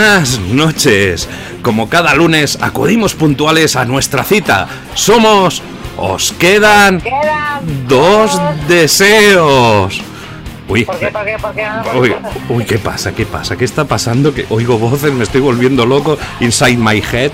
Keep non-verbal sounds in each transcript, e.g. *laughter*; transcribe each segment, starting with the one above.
Buenas noches. Como cada lunes acudimos puntuales a nuestra cita. Somos... Os quedan dos deseos. Uy, ¿Por qué? ¿Por qué? ¿Por qué? uy, uy, ¿qué pasa? ¿Qué pasa? ¿Qué está pasando? Que oigo voces, me estoy volviendo loco. Inside my head.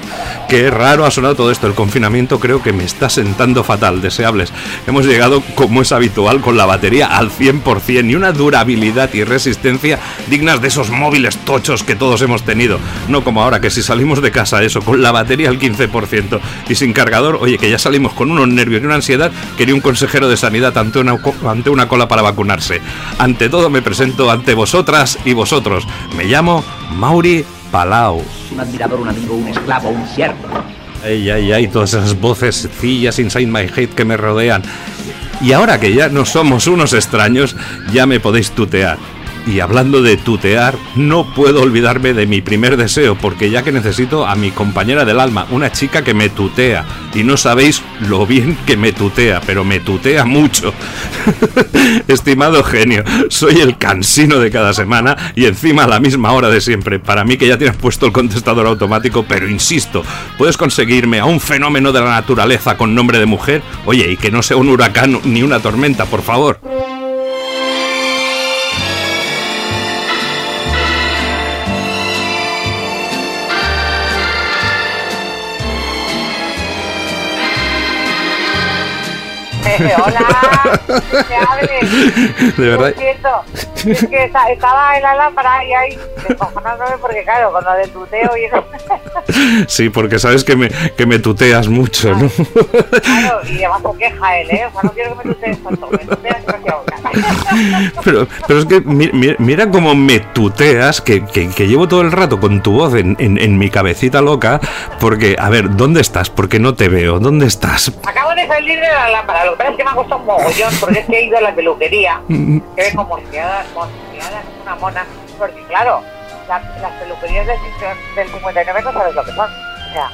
Qué raro ha sonado todo esto. El confinamiento creo que me está sentando fatal. Deseables. Hemos llegado, como es habitual, con la batería al 100% y una durabilidad y resistencia dignas de esos móviles tochos que todos hemos tenido. No como ahora, que si salimos de casa, eso, con la batería al 15% y sin cargador, oye, que ya salimos con unos nervios y una ansiedad que ni un consejero de sanidad ante una, ante una cola para vacunarse. Ante todo me presento ante vosotras y vosotros. Me llamo Mauri Palau. un admirador, un amigo, un esclavo, un siervo. Ay, ay, ay, todas esas voces cillas inside my head que me rodean. Y ahora que ya no somos unos extraños, ya me podéis tutear. Y hablando de tutear, no puedo olvidarme de mi primer deseo, porque ya que necesito a mi compañera del alma, una chica que me tutea. Y no sabéis lo bien que me tutea, pero me tutea mucho. *laughs* Estimado genio, soy el cansino de cada semana y encima a la misma hora de siempre. Para mí que ya tienes puesto el contestador automático, pero insisto, ¿puedes conseguirme a un fenómeno de la naturaleza con nombre de mujer? Oye, y que no sea un huracán ni una tormenta, por favor. Hola, ¿qué *laughs* hables? De verdad. Es que esta- estaba en la lámpara y ahí descojonándome porque claro, con lo del tuteo y eso, *laughs* Sí, porque sabes que me, que me tuteas mucho, ¿no? claro, y además con queja él, ¿eh? O sea, no quiero que me tutees tanto, me tuteas. *laughs* Pero, pero es que mi- mi- mira, cómo me tuteas, que, que- que llevo todo el rato con tu voz en, en- en mi cabecita loca, porque, a ver, ¿dónde estás? Porque no te veo, ¿dónde estás? Acabo de salir de la lámpara, lo que pasa es que me ha costado un mogollón porque es que he ido a la peluquería, *laughs* que como como una mona, porque claro, la- las peluquerías del, del 59 no sabes lo que son, o sea,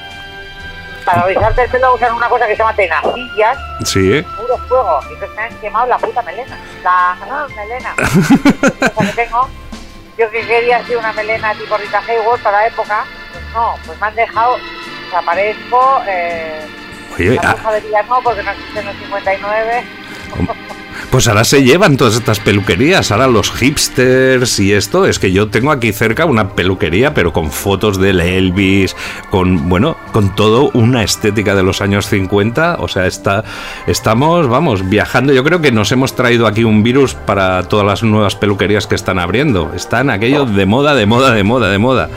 para rizarte el pelo usan una cosa que se llama tenacillas, Sí, ¿eh? puro fuego, y entonces me han quemado la puta melena, la ah, melena, *laughs* que tengo, yo que quería hacer una melena tipo Rita Hayworth para la época, pues no, pues me han dejado, o sea, parezco... Eh, Oye, la ah, bruja de Villanó, porque no existen los 59. Pues ahora se llevan todas estas peluquerías, ahora los hipsters y esto. Es que yo tengo aquí cerca una peluquería, pero con fotos del Elvis, con, bueno, con todo una estética de los años 50. O sea, está, estamos, vamos, viajando. Yo creo que nos hemos traído aquí un virus para todas las nuevas peluquerías que están abriendo. Están aquello de moda, de moda, de moda, de moda.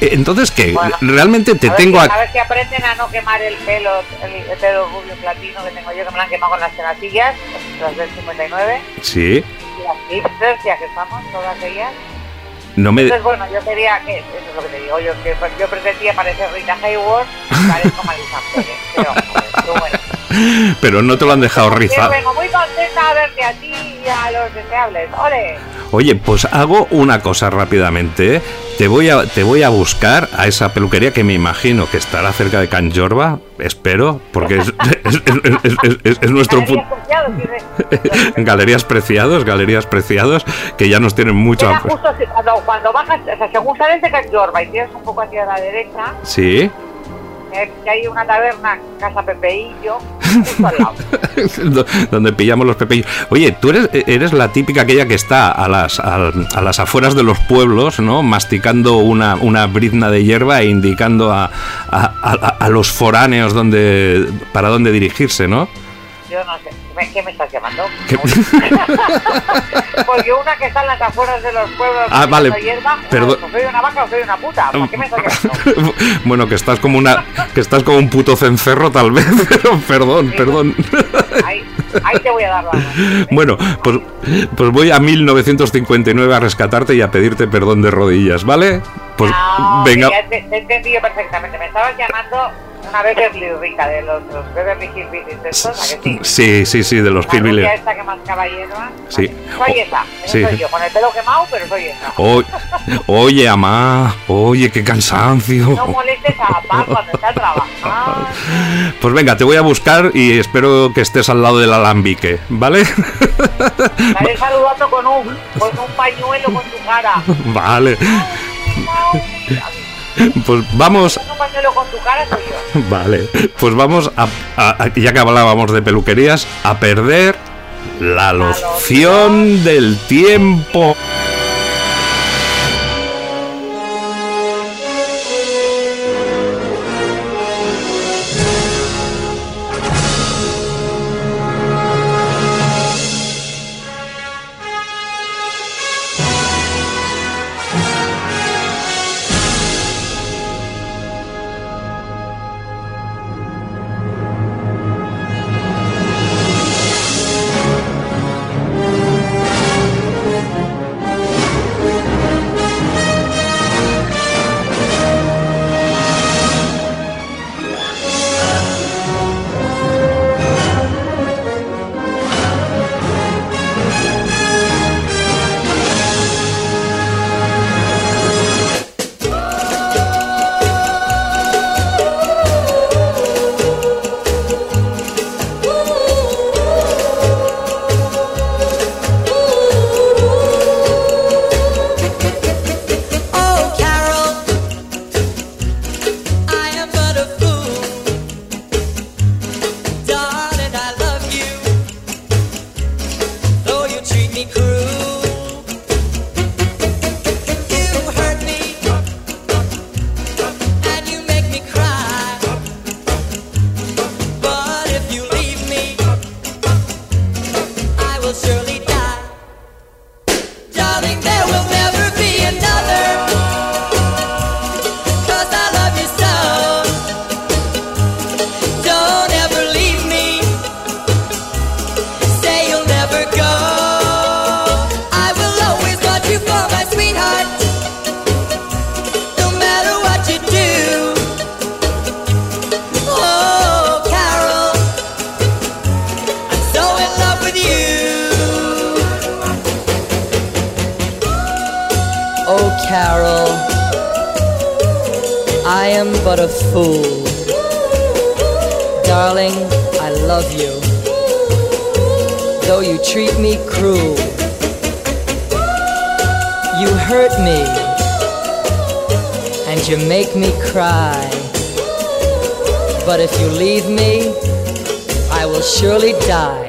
Entonces, ¿qué? Bueno, Realmente te a tengo aquí... A ver si aprenden a no quemar el pelo, el, el pelo rubio platino que tengo yo, que me lo han quemado con las tenacillas, las del 59. Sí, Y las hipsters, ya que estamos, todas ellas. no me... Entonces, bueno, yo quería que, eso es lo que te digo, yo, que pues, yo pretendía parecer Rita Hayworth, y parezco Marisa Pérez, pero, joder, pero bueno. *laughs* Pero no te lo han dejado Yo rizado. vengo muy contenta a verte a ti y a los deseables. ¡Ole! Oye, pues hago una cosa rápidamente. ¿eh? Te voy a te voy a buscar a esa peluquería que me imagino que estará cerca de Can Jorba, espero, porque es, es- es- es- es- es nuestro Galerías pu- Preciados, tiene- *laughs* Galerías Preciados, Galerías Preciados, que ya nos tienen mucho... Queda justo así, cuando, cuando bajas, o sea, según sales de Can Jorba y tienes un poco hacia la derecha, Sí. eh, que hay una taberna, Casa Pepeillo, *laughs* donde pillamos los pepillos. Oye, tú eres, eres la típica aquella que está a las, al- a, las afueras de los pueblos, ¿no? Masticando una, una brizna de hierba e indicando a, a- a- a los foráneos dónde, para dónde dirigirse, ¿no? Yo no sé, ¿me- ¿qué me estás llamando? *laughs* Porque una que está en las afueras de los pueblos Ah, vale, hierba, perdón. o soy una vaca o soy una puta. ¿Por qué me estás llamando? *laughs* bueno, que estás como una que estás como un puto cencerro tal vez, *laughs* pero perdón, perdón. Ahí, ahí te voy a dar la mano. Bueno, pues, pues voy a 1959 a rescatarte y a pedirte perdón de rodillas, ¿vale? Pues No, venga. ya te, te he entendido perfectamente. Me estabas llamando una Beverly rica de los, los Beverly Hillbillies ¿a que sí? Sí, sí, sí, de los Hillbillies. esta que mascaba hierba. Sí. Soy O- esa, sí. soy yo, con el pelo quemado, pero soy esa. O- oye, amá, oye, qué No cansancio. molestes a papá cuando está trabajando. *laughs* Pues venga, te voy a buscar y espero que estés al lado del alambique, ¿vale? *laughs* Estaré saludando con un, con un pañuelo con tu cara. *laughs* Vale. Pues vamos, Con un pañuelo con tu cara soy yo. *laughs* vale. Pues vamos a, a- a- ya que hablábamos de peluquerías, a perder la loción del tiempo. But a fool. Darling, I love you, though you treat me cruel. You hurt me, and you make me cry. But if you leave me, I will surely die.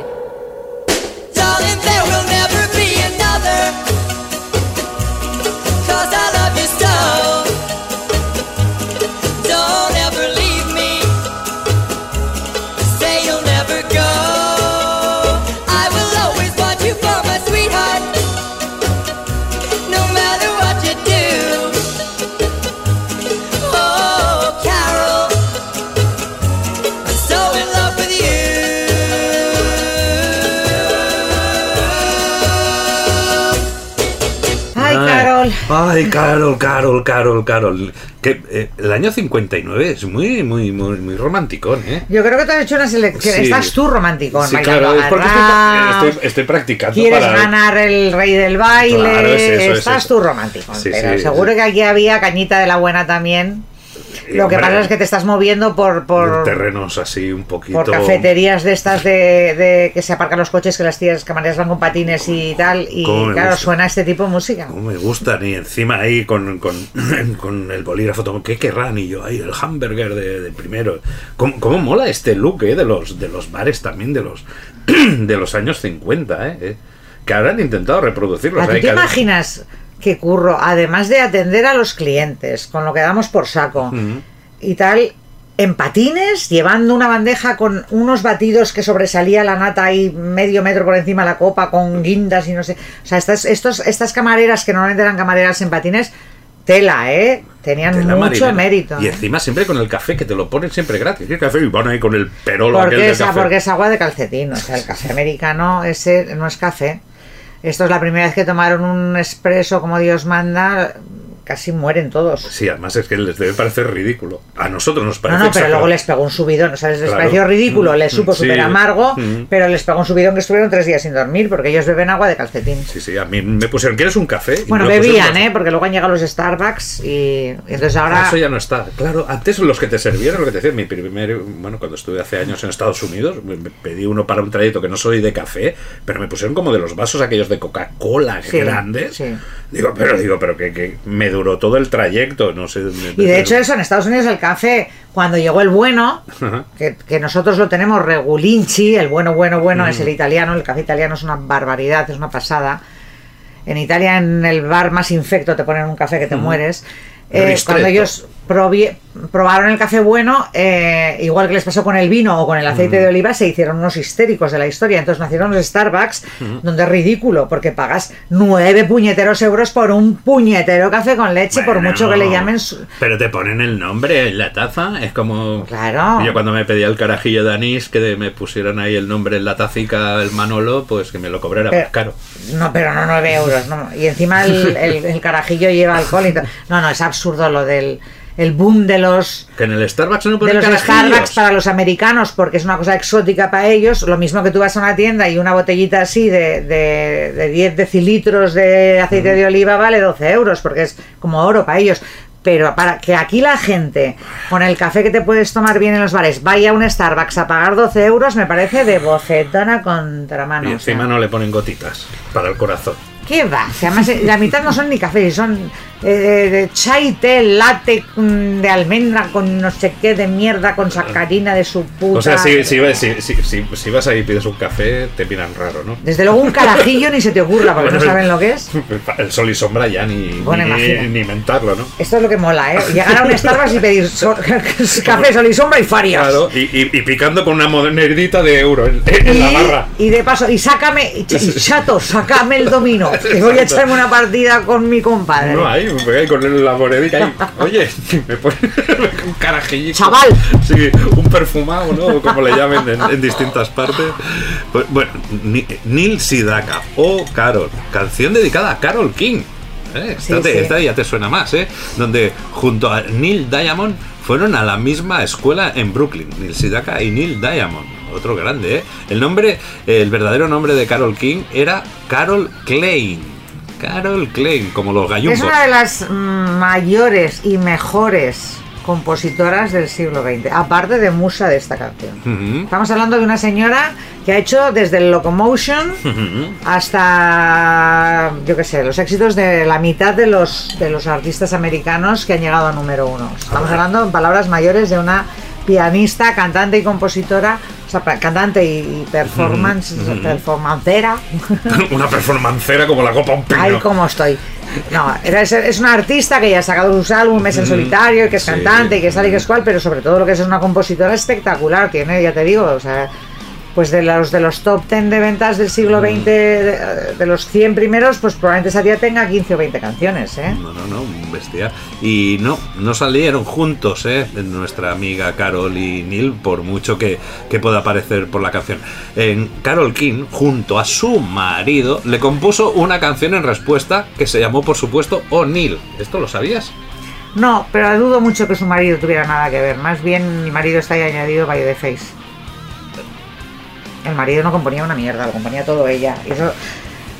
Ay, Carol, Carol, Carol, Carol. Que eh, el año 59 es muy, muy, muy, muy romanticón, ¿eh? Yo creo que tú has hecho una selección. Sí. Estás tú romántico. Sí, claro, es porque estoy, estoy- estoy practicando Quieres para. ganar el rey del baile. Claro, es eso, es estás eso. tú romántico. Sí, pero seguro que aquí había cañita de la buena también. Lo que Hombre, pasa es que te estás moviendo por, por, terrenos así un poquito. por cafeterías de estas de, de que se aparcan los coches, que las tías camareras van con patines y tal. Y claro, gusta. suena este tipo de música. Cómo me gustan y encima ahí con, con, *clears throat* con el bolígrafo, ¿qué querrán? Y yo, ahí el hamburger de, de primero. ¿Cómo, cómo mola este look eh, de, los, de los bares también de los, *clears throat* de los años 50? Eh, eh, que habrán intentado reproducirlos. ¿A ¿Tú Hay te imaginas que curro, además de atender a los clientes, con lo que damos por saco y tal, en patines, llevando una bandeja con unos batidos que sobresalía la nata ahí medio metro por encima de la copa, con guindas y no sé. O sea, estas, estos, estas camareras que normalmente eran camareras en patines, tela, ¿eh? Tenían Tela mucho marinera. mérito. Y encima siempre con el café, que te lo ponen siempre gratis. ¿Qué café? Y van ahí con el perolo aquel Porque del es, café. porque es agua de calcetín, o sea, el café americano ese no es café. Esto es la primera vez que tomaron un expreso como Dios manda, casi mueren todos. Sí, además es que les debe parecer ridículo. A nosotros nos No, parece no, pero exagerado. luego les pegó un subidón, o sea, les, les Claro. pareció ridículo, les Mm, supo sí. súper amargo, Mm. pero les pegó un subidón que estuvieron tres días sin dormir porque ellos beben agua de calcetín. Sí, sí, a mí me pusieron, ¿quieres un café? Y Bueno, pusieron bebían, ¿eh? Porque luego han llegado los Starbucks y, entonces Ah, ahora... Eso ya no está. Claro, antes los que te servían, lo que te decía, mi primer, bueno, cuando estuve hace años en Estados Unidos, me me pedí uno para un trayecto que no soy de café, pero me pusieron como de los vasos aquellos de Coca-Cola Sí, grandes. sí. Digo, pero digo, pero que, que me duró todo el trayecto, no sé. Y de hecho eso, en Estados Unidos el café, cuando llegó el bueno, que, que nosotros lo tenemos regulinchi, el bueno, bueno, bueno es el italiano, el café italiano es una barbaridad, es una pasada. En Italia, en el bar más infecto, te ponen un café que te mueres. Eh, cuando ellos probaron el café bueno, eh, igual que les pasó con el vino o con el aceite de oliva, se hicieron unos histéricos de la historia. Entonces nacieron los Starbucks, donde es ridículo, porque pagas nueve puñeteros euros por un puñetero café con leche, por mucho que le llamen... su- Pero te ponen el nombre en la taza, es como. Claro. Yo cuando me pedía el carajillo de anís, que me pusieran ahí el nombre en la tacica, el Manolo, pues que me lo cobrara Pero- más caro. No, pero no 9 euros, no. Y encima el, el- el carajillo lleva alcohol y todo. No, no, es absurdo lo del el boom de los Que en el Starbucks no de los. Starbucks para los americanos porque es una cosa exótica para ellos. Lo mismo que tú vas a una tienda y una botellita así de, de, de 10 decilitros de aceite de oliva vale 12 euros porque es como oro para ellos. Pero para que aquí la gente, con el café que te puedes tomar bien en los bares, vaya a un Starbucks a pagar 12 euros, me parece de bocetón a contramano. Y o sea. encima no le ponen gotitas para el corazón. ¿Qué va? Si además eh, la mitad no son ni cafés, son eh, de chai, té, latte mm, de almendra con no sé qué de mierda, con sacarina de su puta. O sea, si, si, si, si, si- si vas ahí y pides un café, te miran raro, ¿no? Desde luego un carajillo ni se te ocurra porque no saben lo que es. *laughs* El sol y sombra ya ni, Bueno, ni, ni inventarlo, ¿no? Esto es lo que mola, ¿eh? Llegar a un Starbucks y pedir *laughs* café, sol y sombra y farias. Claro, y, y- y picando con una monedita de euro en, en la barra. Y de paso, y sácame, y chato, sácame el domino. Que voy a echarme una partida con mi compadre. No hay, me con la monedica ahí. Oye, *laughs* me pone *laughs* un carajillito. Chaval. Sí, un perfumado, ¿no? Como le llamen en, en distintas partes. Pues, bueno, Neil Sidaka o Carol, canción dedicada a Carol King. ¿eh? Esta, Sí, te- sí. esta ya te suena más, ¿eh? Donde junto a Neil Diamond fueron a la misma escuela en Brooklyn. Neil Sidaka y Neil Diamond. Otro grande, ¿eh? El nombre, el verdadero nombre de Carol King era Carol Klein. Carol Klein, como los Es gallumbos. una de las mayores y mejores compositoras del siglo XX, aparte de musa de esta canción. Estamos hablando de una señora que ha hecho desde el Locomotion hasta, yo qué sé, los éxitos de la mitad de los, de los artistas americanos que han llegado a número uno. Estamos hablando, en palabras mayores, de una pianista, cantante y compositora, o sea, cantante y, performance, performancera. *laughs* Una performancera como la copa un pino. Ay, cómo estoy. No, es, es una artista que ya ha sacado sus álbumes en solitario, y que es Sí. cantante, y que sale y que es cual, pero sobre todo lo que es una compositora espectacular. Tiene, ya te digo, o sea, pues de los de los top 10 de ventas del siglo XX, de, de los 100 primeros, pues probablemente esa tía tenga 15 o 20 canciones, ¿eh? No, no, no, bestia. Y no, no salieron juntos, ¿eh? Nuestra amiga Carol y Neil, por mucho que, que pueda parecer por la canción. En Carol King, junto a su marido, le compuso una canción en respuesta que se llamó, por supuesto, O'Neill. ¿Esto lo sabías? No, pero dudo mucho que su marido tuviera nada que ver. Más bien mi marido está ahí añadido by the face. El marido no componía una mierda, lo componía todo ella. Y eso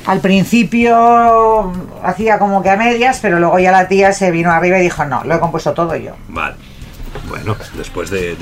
al principio hacía como que a medias, pero luego ya la tía se vino arriba y dijo, no, lo he compuesto todo yo. Vale. Bueno, después de,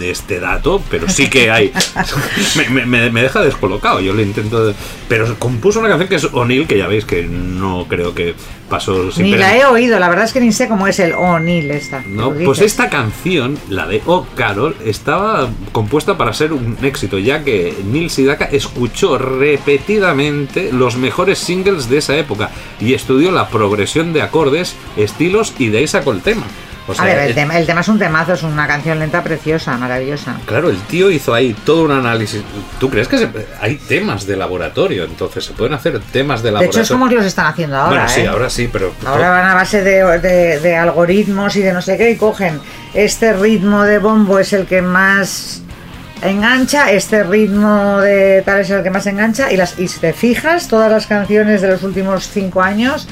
este dato, pero sí que hay. *laughs* me, me- me deja descolocado. Yo le intento. pero compuso una canción que es O'Neill, que ya veis que no creo que pasó sin Ni pena la he oído, la verdad es que ni sé cómo es el O'Neill esta. No, Lo pues esta canción, la de Oh Carol, estaba compuesta para ser un éxito, ya que Neil Sedaka escuchó repetidamente los mejores singles de esa época y estudió la progresión de acordes, estilos y de ahí sacó el tema. O sea, A ver, el tema, el tema es un temazo, es una canción lenta preciosa, maravillosa. Claro, el tío hizo ahí todo un análisis. ¿Tú crees que se- hay temas de laboratorio? Entonces se pueden hacer temas de De laboratorio. hecho, es como los están haciendo ahora. bueno, sí, ¿eh? ahora sí, pero Ahora van a base de, de- de algoritmos y de no sé qué y cogen este ritmo de bombo es el que más engancha, este ritmo de tal es el que más engancha y, las, y si te fijas, todas las canciones de los últimos cinco años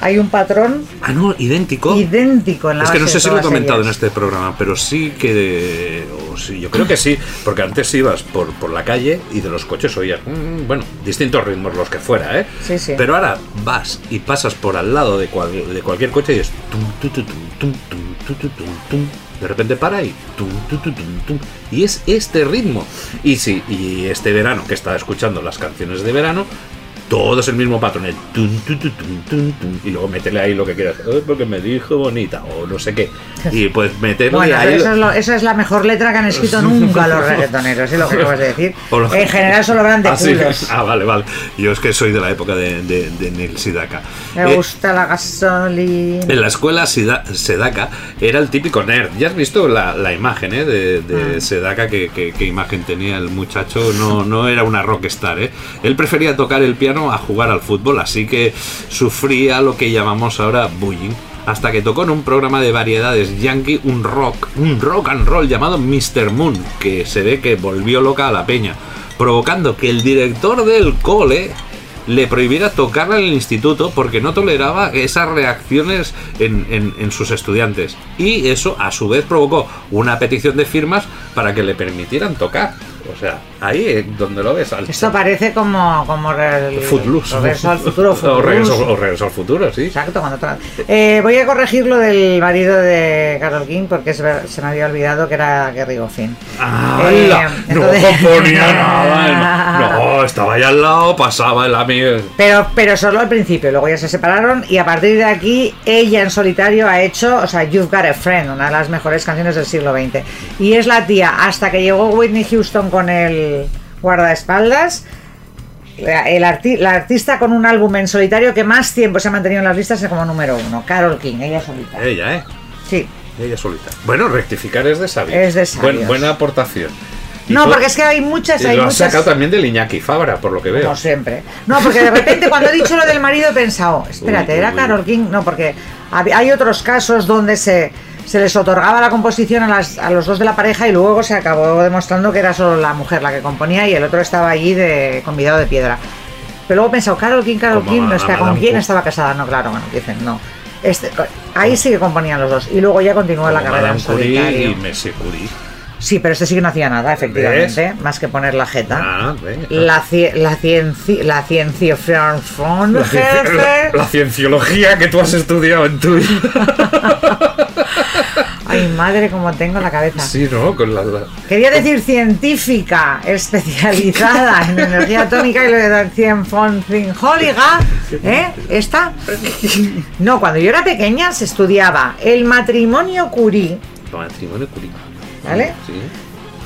hay un patrón Ah, no, idéntico. idéntico en la Es que no sé si lo he comentado en ellas. este programa, pero sí que. o sí, yo creo que sí, porque antes ibas por, por la calle y de los coches oías, mm, bueno, distintos ritmos, los que fuera, ¿eh? Sí, sí. Pero ahora vas y pasas por al lado de, cual- de cualquier coche y es. tum, tu, tu, tum, tum, tum, tu, tu, tum, tum. De repente para y. tum, tu, tu, tum, tum. Y es este ritmo. Y sí, y este verano que estaba escuchando las canciones de verano. Todo es el mismo patrón, el y luego métele ahí lo que quieras, "Ay, porque me dijo bonita, o no sé qué. Y pues meterle Bueno, ahí. es lo- esa es la mejor letra que han escrito *laughs* nunca los reggaetoneros, es lo que *laughs* acabas de decir. En general solo van de Ah, sí. Ah, vale, vale. Yo es que soy de la época de, de, de Neil Sedaka. Me Eh, gusta la gasolina. En la escuela Sida- Sedaka era el típico nerd. Ya has visto la, la imagen ¿eh? de, de Ah. Sedaka, que, imagen tenía el muchacho. No, no era una rockstar. ¿eh? Él prefería tocar el piano a jugar al fútbol, así que sufría lo que llamamos ahora bullying. Hasta que tocó en un programa de variedades yankee un rock, un rock and roll llamado Mr. Moon, que se ve que volvió loca a la peña, provocando que el director del cole le prohibiera tocar en el instituto porque no toleraba esas reacciones en sus estudiantes. Y eso a su vez provocó una petición de firmas para que le permitieran tocar. O sea, ahí es donde lo ves. Al Esto parece como, como el Footloose. Regreso al futuro. *laughs* o, regreso, o Regreso al futuro, sí. Exacto, cuando tra- Eh, voy a corregir lo del marido de Carol King porque se me había olvidado que era Gary Goffin. Eh, entonces- No componía nada. No, *laughs* no, estaba ahí al lado, pasaba el amigo. Pero, pero solo al principio, luego ya se separaron y a partir de aquí ella en solitario ha hecho, o sea, You've Got a Friend, una de las mejores canciones del siglo XX. Y es la tía, hasta que llegó Whitney Houston con el guardaespaldas, la, el arti- la artista con un álbum en solitario que más tiempo se ha mantenido en las listas es como número uno, Carol King, ella solita. Ella, ¿eh? Sí. Ella solita. Bueno, rectificar es de sabios. Es de sabios. Buen- buena aportación. No, porque es que hay muchas, y hay lo has muchas. sacado también del Iñaki Fabra, por lo que veo. Como siempre. No, porque de repente cuando he dicho lo del marido he pensado, *laughs* espérate, Uy, ¿era uy, Carol King? No, porque hay otros casos donde se, se les otorgaba la composición a, las- a los dos de la pareja y luego se acabó demostrando que era solo la mujer la que componía y el otro estaba allí de convidado de piedra. Pero luego he pensado, Carol King, Carol Como King, no está, ¿con quién estaba casada? No, claro, bueno, dicen, no. Este, ahí sí que componían los dos y luego ya continuó la carrera en Madame solitario. y Messi Curie. Sí, pero este sí que no hacía nada, efectivamente, más que poner la jeta. Ah. La, ci- la ciencia, la ciencia La, la- cienciología que tú has estudiado en tu vida. *laughs* Ay, madre, como tengo la cabeza. Sí, ¿no? Con la, Quería decir científica especializada *laughs* en energía atómica y lo de cienfoncinjóliga, ¿eh? ¿Esta? *laughs* No, cuando yo era pequeña se estudiaba el matrimonio Curie, Matrimonio Curie. ¿Vale? Sí.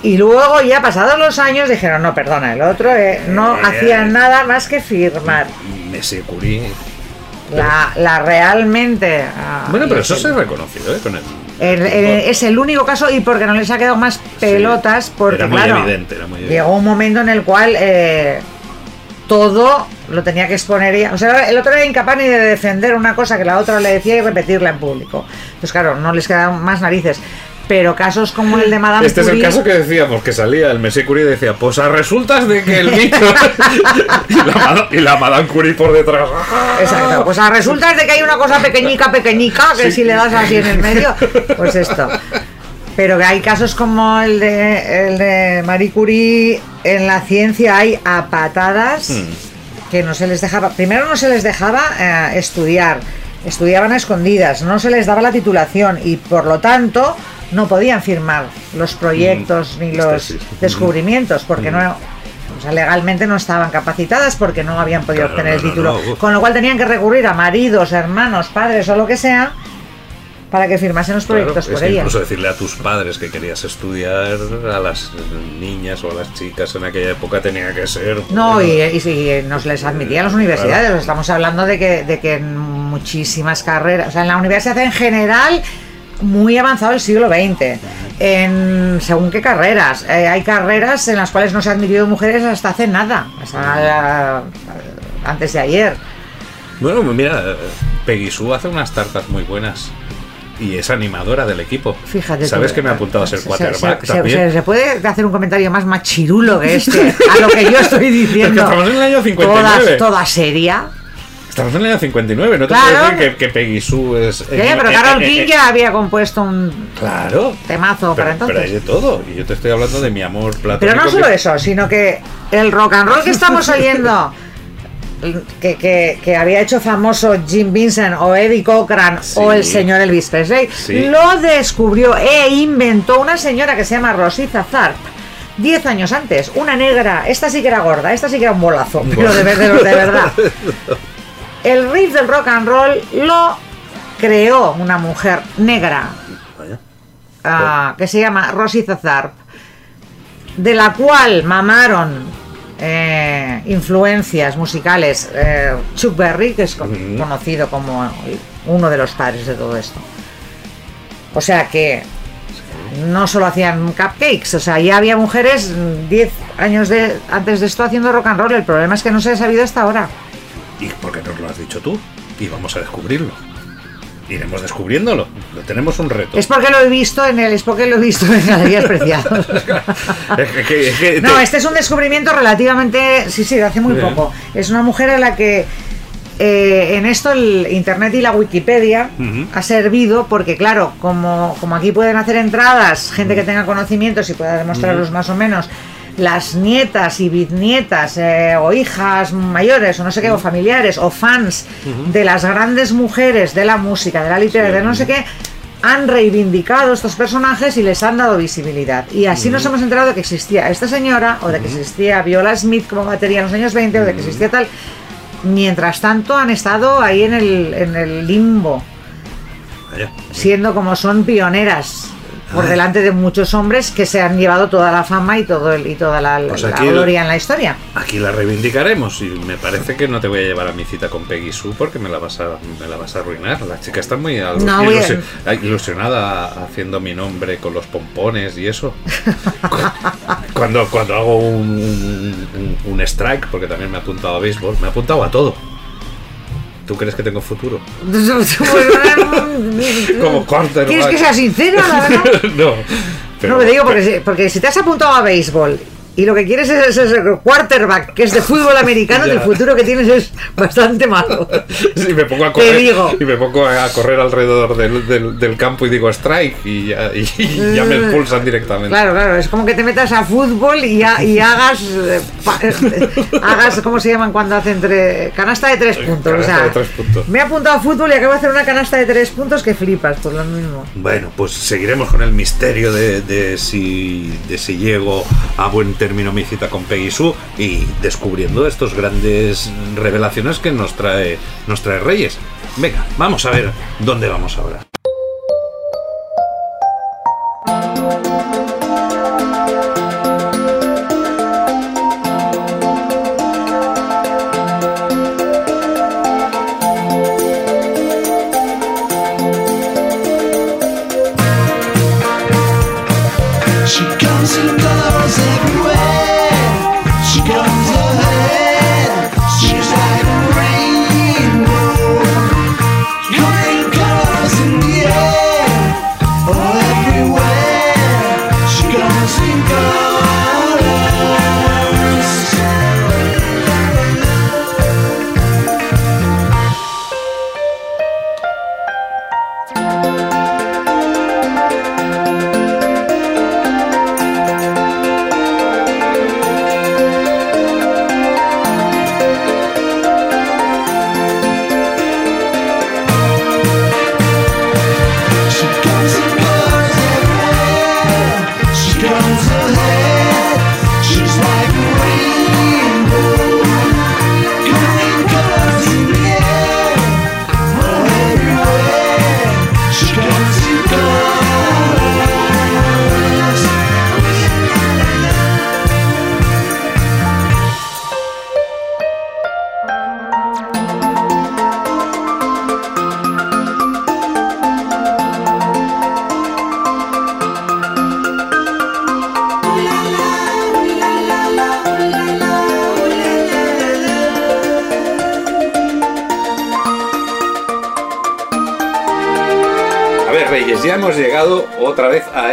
y luego ya pasados los años dijeron, no, perdona, el otro eh, no Eh. hacía nada más que firmar. Messi Curie. La, la realmente... ah, Bueno, pero eso el- se ha reconocido, ¿eh? Con el El- el- es el único caso y porque no les ha quedado más pelotas, porque era muy claro, evidente, era muy evidente. llegó un momento en el cual eh, todo lo tenía que exponer ella. O sea, el otro era incapaz ni de defender una cosa que la otra le decía y repetirla en público. Pues claro, no les quedaban más narices. Pero casos como el de Madame Este es el Curie- caso que decíamos, que salía el Messi Curie y decía, pues a resultas de que el mito... *laughs* y, la, Mada- y la Madame Curie por detrás. Exacto, pues a resulta de que hay una cosa pequeñica, pequeñica, que si le das así en el medio, pues esto. Pero que hay casos como el de, el de Marie Curie, en la ciencia hay a patadas que no se les dejaba, primero no se les dejaba eh, estudiar, estudiaban a escondidas, no se les daba la titulación y por lo tanto no podían firmar los proyectos ni los Tesis. descubrimientos porque no... O sea, legalmente no estaban capacitadas porque no habían podido Claro, obtener no, el título. no. Con lo cual tenían que recurrir a maridos, hermanos, padres o lo que sea para que firmasen los proyectos por ellas. incluso decirle a tus padres que querías estudiar a las niñas o a las chicas en aquella época tenía que ser No, bueno, y, y si nos les admitían las universidades. Estamos hablando de que, de que en muchísimas carreras, o sea, en la universidad en general, muy avanzado el siglo XX. En según qué carreras. Eh, hay carreras en las cuales no se han admitido mujeres hasta hace nada, hasta, eh, antes de ayer. Bueno, mira, Peggy Sue hace unas tartas muy buenas. Y es animadora del equipo. Fíjate. ¿Sabes tú, que me ha apuntado a ser se- quarterback se, se- también? se- se puede hacer un comentario más machirulo que este, a lo que yo estoy *laughs* diciendo. estamos en el año 59. Toda, toda seria. Estamos en el año 59, no te Claro. puedo decir que, que Peggy Sue es... Ya, pero Carol eh, King eh, ya había compuesto un Claro. temazo para Pero, pero hay entonces. de todo. Y yo te estoy hablando de mi amor platónico. Pero no solo que- eso, sino que el rock and roll que estamos *laughs* oyendo, que, que- que había hecho famoso Jim Vincent o Eddie Cochran Sí. o el señor Elvis Presley, Sí. lo descubrió e inventó una señora que se llama Rosita Tharp. Diez años antes, una negra, esta sí que era gorda, esta sí que era un bolazo, pero *laughs* de, de- de verdad. *laughs* El riff del rock and roll lo creó una mujer negra ah, que se llama Rosita Tharp, de la cual mamaron eh, influencias musicales eh, Chuck Berry, que es conocido como uno de los padres de todo esto. O sea que no solo hacían cupcakes, o sea, ya había mujeres mm, 10 años de, antes de esto haciendo rock and roll. El problema es que no se ha sabido hasta ahora. ¿Y por qué nos lo has dicho tú? Y vamos a descubrirlo. Iremos descubriéndolo. Lo tenemos un reto. Es porque lo he visto en el, es porque lo he visto en Galerías Preciados. *laughs* Es que- que- es que No, te- este es un descubrimiento relativamente, sí, sí, de hace muy Bien. poco. Es una mujer a la que eh, en esto el Internet y la Wikipedia ha servido porque, claro, como, como aquí pueden hacer entradas gente que tenga conocimientos y pueda demostrarlos más o menos, las nietas y bisnietas eh, o hijas mayores o no sé qué, o familiares o fans de las grandes mujeres de la música, de la literatura, de no sé qué, han reivindicado estos personajes y les han dado visibilidad. Y así nos hemos enterado de que existía esta señora, o de que existía Viola Smith como batería en los años 20, o de que existía tal. Mientras tanto han estado ahí en el, en el limbo, siendo como son pioneras por delante de muchos hombres que se han llevado toda la fama y todo el, y toda la, Pues la aquí el- gloria en la historia. Aquí la reivindicaremos y me parece que no te voy a llevar a mi cita con Peggy Sue porque me la vas a, me la vas a arruinar. La chica está muy No, ilusionada haciendo mi nombre con los pompones y eso. Cu- *laughs* cuando, cuando hago un, un- un strike, porque también me he apuntado a béisbol, me he apuntado a todo. ¿Tú crees que tengo futuro? *laughs* Como quarterback. ¿Quieres que sea sincera, la verdad? *laughs* no. pero- no, me digo porque, porque si te has apuntado a béisbol y lo que quieres es, es el quarterback, que es de fútbol americano, *laughs* Ya. el futuro que tienes es bastante malo. Sí, me pongo a Te correr, digo. y me pongo a correr alrededor del, del- del campo y digo strike y ya, y ya me expulsan directamente. Claro, claro, es como que te metas a fútbol y, ha- y hagas, eh, pa- eh, *laughs* hagas, ¿cómo se llaman cuando hacen tres, canasta de tres puntos? o Canasta sea, de tres puntos. Me he apuntado a fútbol y acabo de hacer una canasta de tres puntos que flipas, por lo mismo. Bueno, pues seguiremos con el misterio de, de si, de si llego a buen término mi cita con Peggy Sue y descubriendo estos grandes revelaciones que nos trae, nos trae Reyes. Venga, vamos a ver dónde vamos ahora.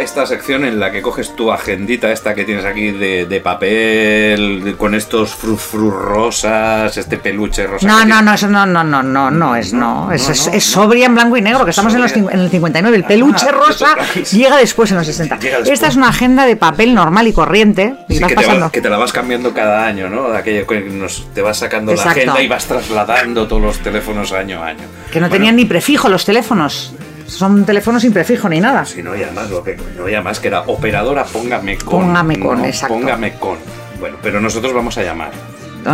A esta sección en la que coges tu agendita esta que tienes aquí de, de papel, de- con estos frufrus rosas, este peluche rosa. No, no, no, eso no, no, no, no, no es, no, es, no, es, no, es sobria en blanco y negro, que estamos en, los, en el 59. El peluche Ah, rosa eso- llega después en los 60. Llega después. Esta es una agenda de papel normal y corriente. Y Sí, vas que, te pasando. vas- que te la vas cambiando cada año, ¿no? Aquello que nos, te vas sacando Exacto. la agenda y vas trasladando todos los teléfonos año a año. Que no Bueno, tenían ni prefijo los teléfonos. Son teléfonos sin prefijo ni nada. Si no, y además, lo que no, y además que era operadora, póngame con. Póngame con, ¿no? exacto. Póngame con. Bueno, pero nosotros vamos a llamar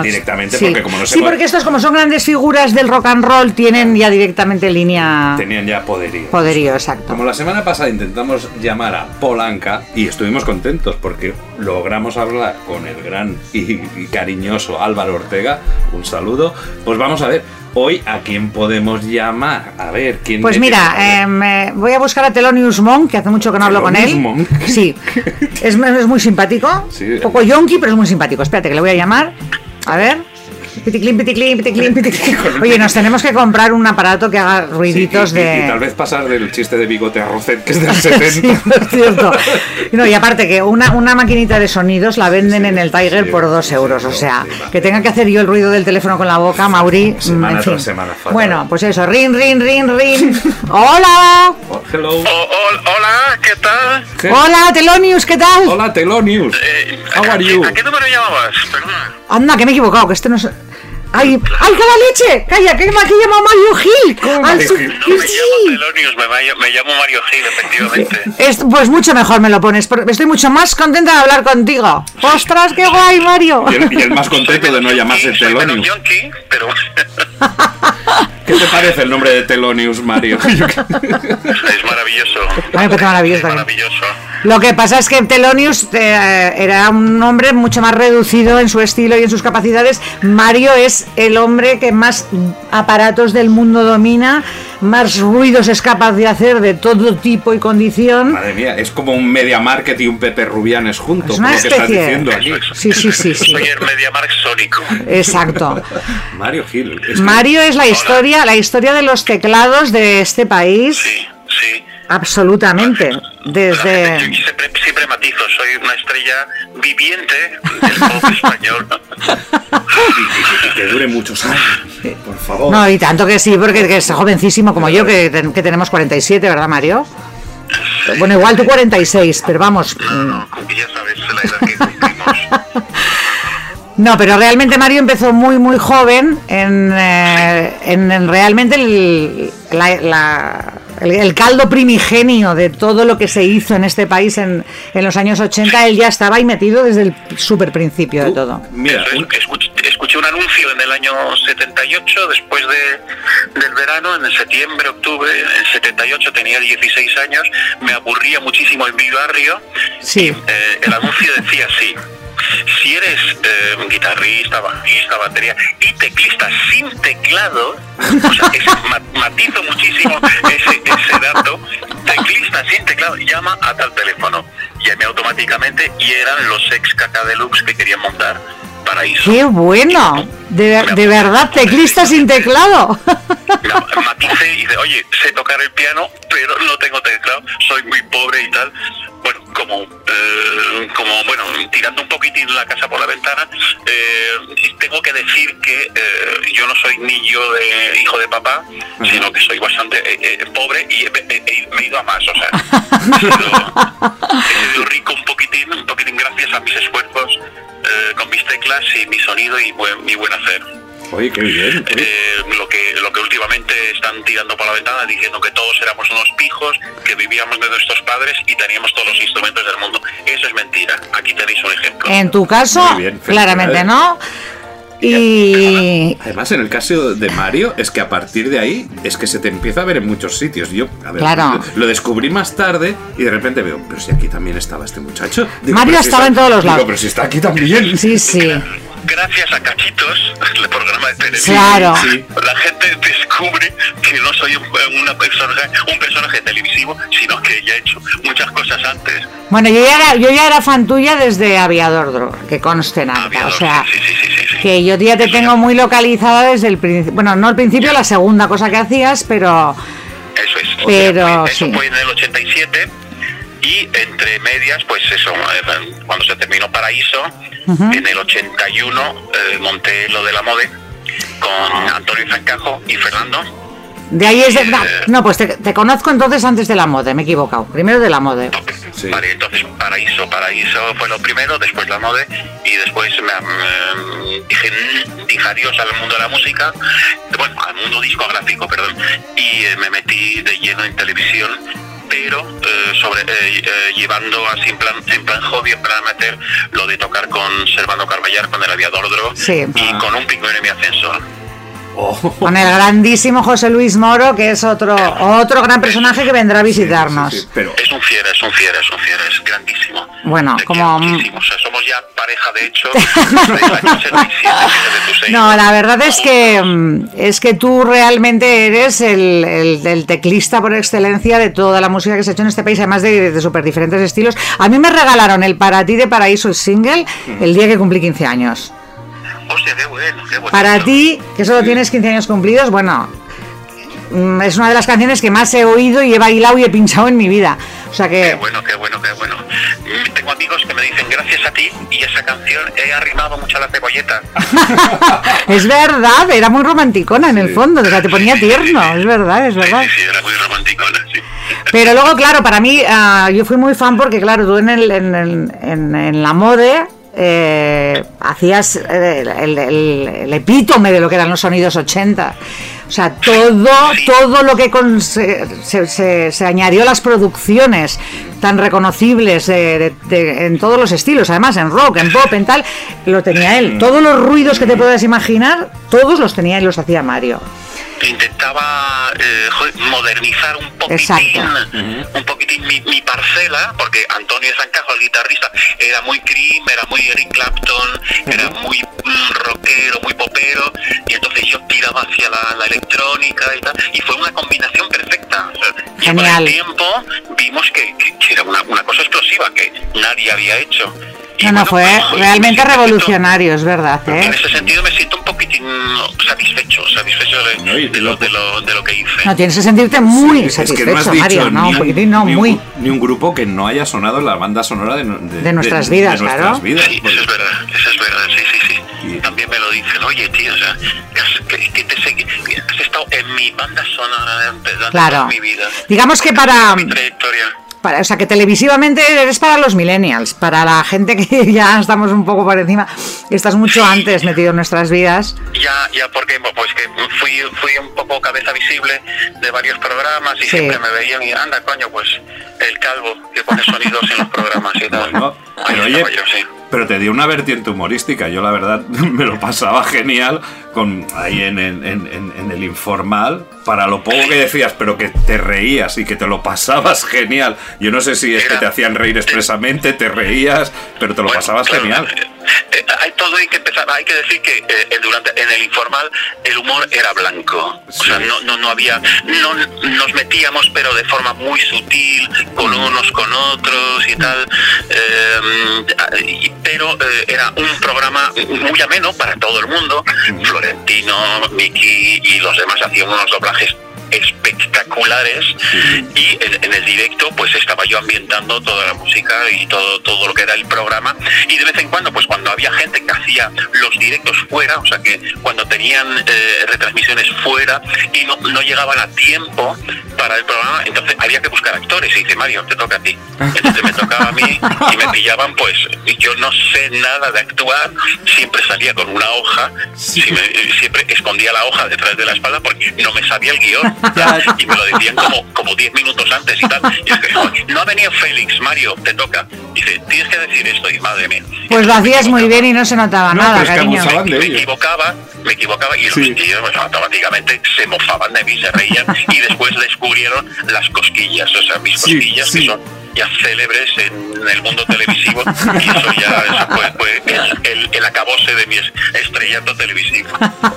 directamente sí. porque como no sé Sí, porque estos como son grandes figuras del rock and roll tienen ya directamente línea tenían ya poderío. poderío, exacto. Como la semana pasada intentamos llamar a Polanca y estuvimos contentos porque logramos hablar con el gran y, y cariñoso Álvaro Ortega, un saludo, pues vamos a ver, hoy a quién podemos llamar, a ver quién... Pues mira, em, eh, voy a buscar a Thelonious Monk, que hace mucho que no hablo con él. ¿Thelonious Monk? Sí, *laughs* es, es muy simpático. Sí. Un poco yonky, pero es muy simpático. Espérate, que le voy a llamar. A ver. Piticlin, piticlin, piticlin, piticlin. Oye, nos tenemos que comprar un aparato que haga Sí, ruiditos y- de... y tal vez pasar del chiste de bigote a Rocet, que es del *laughs* Sí, 70. *laughs* es cierto. No, y aparte que una, una maquinita de sonidos la venden Sí, en el Tiger sí, por dos sí, euros. sí, o sea, sí, que tenga que hacer yo el ruido del teléfono con la boca, Mauri. Semana en fin. tras semana, fatal. Bueno, pues eso, rin, rin, rin, rin. *laughs* Hola. Oh, hello. Oh, oh, hola, ¿qué tal? ¿Qué? Hola, Telonius, ¿qué tal? Hola, Telonius. Eh, How ¿a are qué- you? ¿A qué número llamabas? Perdona. Anda, que me he equivocado, que este no es. ¡Ay! ¡Ay, cada leche! ¡Calla, que me aquí llama Mario Gil! ¿Cómo Al Mario su- Gil? No me llamo sí. Telonius, me, me llamo Mario Gil, efectivamente. Es- pues mucho mejor me lo pones, estoy mucho más contenta de hablar contigo. ¡Ostras, qué guay, Mario! Y el, y el más *laughs* contento de no llamarse Soy menos Telonius. pero ¿Qué te parece el nombre de Telonius, Mario? *laughs* es maravilloso. A mí me parece maravilloso Es también. maravilloso. Lo que pasa es que Telonius eh, era un hombre mucho más reducido en su estilo y en sus capacidades. Mario es el hombre que más aparatos del mundo domina, más ruidos es capaz de hacer de todo tipo y condición. Madre mía, es como un Media Market y un Pepe Rubianes juntos, Es una que estás especie- diciendo aquí. Sí, sí, sí, sí. Soy el MediaMarkt sónico. Exacto. *laughs* Mario Gil. es que- Mario es la historia, la historia de los teclados de este país, Sí, sí. Absolutamente. Desde yo siempre, siempre matizo, soy una estrella viviente del pop español. y que dure muchos años, por favor. no y tanto que sí, porque que es jovencísimo como yo, que, que tenemos 47, ¿verdad, Mario? Bueno, igual tú 46, pero vamos. mm, Y ya sabes la edad que cumplimos. *laughs* No, pero realmente Mario empezó muy, muy joven en, eh, en, en realmente el, la- la- el, el caldo primigenio de todo lo que se hizo en este país en, en los años 80. Él ya estaba ahí metido desde el super principio de todo. Mira, escuché, escuché un anuncio en el año 78, después de, del verano, en septiembre, octubre, en 78 tenía 16 años, me aburría muchísimo en mi barrio. Sí. Eh, el anuncio decía así. Si eres eh, guitarrista, bajista, batería y teclista sin teclado, o sea, *laughs* matizo muchísimo ese, ese dato, teclista sin teclado, llama a tal teléfono. Llamé automáticamente y eran los ex caca deluxe que querían montar paraíso. ¡Qué bueno! De, de verdad, teclista sin teclado. Maticé y oye, sé tocar el piano, pero no tengo teclado, soy muy pobre y tal. Bueno, como, eh, como bueno, tirando un poquitín la casa por la ventana, eh, tengo que decir que eh, yo no soy niño de hijo de papá, sino que soy bastante eh, eh, pobre y me he ido a más, o sea, he sido, he sido rico un poquitín, un poquitín gracias a mis esfuerzos con mis teclas y mi sonido y buen, mi buen hacer. Oye, qué bien. oye. Eh, lo que lo que últimamente están tirando por la ventana diciendo que todos éramos unos pijos, que vivíamos de nuestros padres y teníamos todos los instrumentos del mundo. Eso es mentira. Aquí tenéis un ejemplo. En tu caso, bien, claramente no. Y Además, en el caso de Mario, es que a partir de ahí es que se te empieza a ver en muchos sitios. Yo, a ver, Claro. lo, lo descubrí más tarde y de repente veo, pero si aquí también estaba este muchacho. Mario si estaba está- en todos los digo, lados. pero si está aquí también. sí, sí. *laughs* Gracias a Cachitos, *laughs* el programa de televisión, Claro. Sí. la gente descubre que no soy un, una personaje, un personaje televisivo, sino que ya he hecho muchas cosas antes. Bueno, yo ya era, yo ya era fan tuya desde Aviador Droga, que conste. Aviador, O sea, sí, sí, que yo ya te Eso tengo muy localizada desde el principio. Bueno, no al principio, la segunda cosa que hacías, pero Eso es. O sea, Pero fue- eso fue en el 87 y entre medias, pues eso, eh, cuando se terminó Paraíso, en el 81 eh, monté lo de la MODE con Antonio Zancajo y Fernando. De ahí es de... No, no, pues te, te conozco entonces antes de la moda, me he equivocado. Primero de la moda. Sí. Vale, entonces Paraíso, Paraíso fue lo primero, después la MODE y después me, me- dije, mm, dije adiós al mundo de la música, bueno, al mundo discográfico, perdón, y eh, me metí de lleno en televisión pero eh, sobre eh, eh, llevando así en plan en plan hobby en plan meter lo de tocar con Servando Carballar con el aviador Dro Sí. y con un pingüino en mi ascensor Con el grandísimo José Luis Moro, que es otro, otro gran personaje que vendrá a visitarnos. Sí, sí, pero es un fiera es un fiera es un fiera es grandísimo Bueno, como- o sea somos ya pareja de hecho *laughs* desde el año 87 fíjate tú, seis. No, la verdad es que mm, es que tú realmente eres el, el- el teclista por excelencia de toda la música que se ha hecho en este país, además de, de súper diferentes estilos. A mí me regalaron el Para ti de Paraíso el single el día que cumplí 15 años. Hostia qué bueno qué bueno Para ti, que solo tienes 15 años cumplidos, bueno, mm, es una de las canciones que más he oído y he bailado y he pinchado en mi vida. O sea Qué que, bueno, qué bueno, qué bueno. Mm, Tengo amigos que me dicen gracias a ti y esa canción he arrimado mucho a la cebolleta. *laughs* es verdad, era muy romanticona en el fondo, o sea, te ponía tierno, es verdad, es verdad. Sí, sí, era muy romántico, sí. Pero luego, claro, para mí, ah, yo fui muy fan porque, claro, tú en, el, en, el- en- en la mode eh, hacías eh, el, el- epítome de lo que eran los sonidos 80. O sea, todo, todo lo que con- se, se- se- se añadió a las producciones tan reconocibles de- de- de- en todos los estilos, además en rock, en pop, en tal, lo tenía él. Todos los ruidos que te puedas imaginar, todos los tenía y los hacía Mario. Intentaba eh, modernizar un poquitín, un poquitín mi, mi parcela, porque Antonio Zancajo, el guitarrista, era muy cream, era muy Eric Clapton, era muy mm, rockero, muy popero, y entonces yo tiraba hacia la, la electrónica y tal, y fue una combinación perfecta. Y con el tiempo vimos que, que- que era una, una cosa explosiva que nadie había hecho. Y No, no, bueno, fue pues, realmente revolucionario, es verdad. en ¿eh? ese sentido me siento un poquitín satisfecho, satisfecho de, No, de lo- de, lo, de lo que hice. No, tienes que sentirte muy es que satisfecho, no has dicho Mario, ¿no? ni, Un un, poquitín, no, ni un muy. gru- ni un grupo que no haya sonado en la banda sonora de, De nuestras vidas, nuestras claro. vidas, Sí, porque- eso es verdad, eso es verdad, sí, sí, sí. Y- También me lo dicen, oye, tío, o sea, que, has, que- que te que has estado en mi banda sonora durante Claro. toda mi vida. Digamos que para- Mi trayectoria. Para- o sea, que televisivamente eres para los millennials, para la gente que *laughs* ya estamos un poco por encima, estás mucho antes metido en nuestras vidas. Ya, ya, porque pues que fui, fui un poco cabeza visible de varios programas y Sí. siempre me veían y anda, coño, pues el calvo que pone sonidos en los programas y tal. Bueno, Ahí pero oye, yo, sí. Pero te dio una vertiente humorística. Yo la verdad *laughs* me lo pasaba genial con ahí en, en- en- en- el informal. Para lo poco que decías, pero que te reías y que te lo pasabas *laughs* genial. Yo no sé si es que te hacían reír expresamente, te reías, pero te lo pasabas genial. Eh, hay todo hay que empezar, hay que decir que eh, durante en el informal el humor era blanco, o sea, no, no, no había, no nos metíamos pero de forma muy sutil con unos con otros y tal, eh, pero era un programa muy ameno para todo el mundo. Florentino, Miki y los demás hacían unos doblajes espectaculares. Y en, en el directo pues estaba yo ambientando toda la música y todo todo lo que era el programa. Y de vez en cuando pues cuando había gente que hacía los directos fuera o sea que cuando tenían eh, retransmisiones fuera y no, no llegaban a tiempo para el programa entonces había que buscar actores. Y dice Mario te toca a ti entonces me tocaba a mí y me pillaban pues yo no sé nada de actuar. Siempre salía con una hoja si me- siempre escondía la hoja detrás de la espalda porque no me sabía el guion y me lo decían como como 10 minutos antes y tal. Y es que, "Joder, no ha venido Félix Mario te toca. Dice tienes que decir esto y madre mía. Pues lo hacías muy bien y no se notaba No, nada, cariño. me equivocaba, me equivocaba y los tíos pues, automáticamente se mofaban de mí, se reían y después descubrieron las cosquillas, o sea, mis Sí, cosquillas sí. que son ya célebres en el mundo televisivo *laughs* y eso ya eso fue, fue el, el, el acabose de mi es- estrellato televisivo.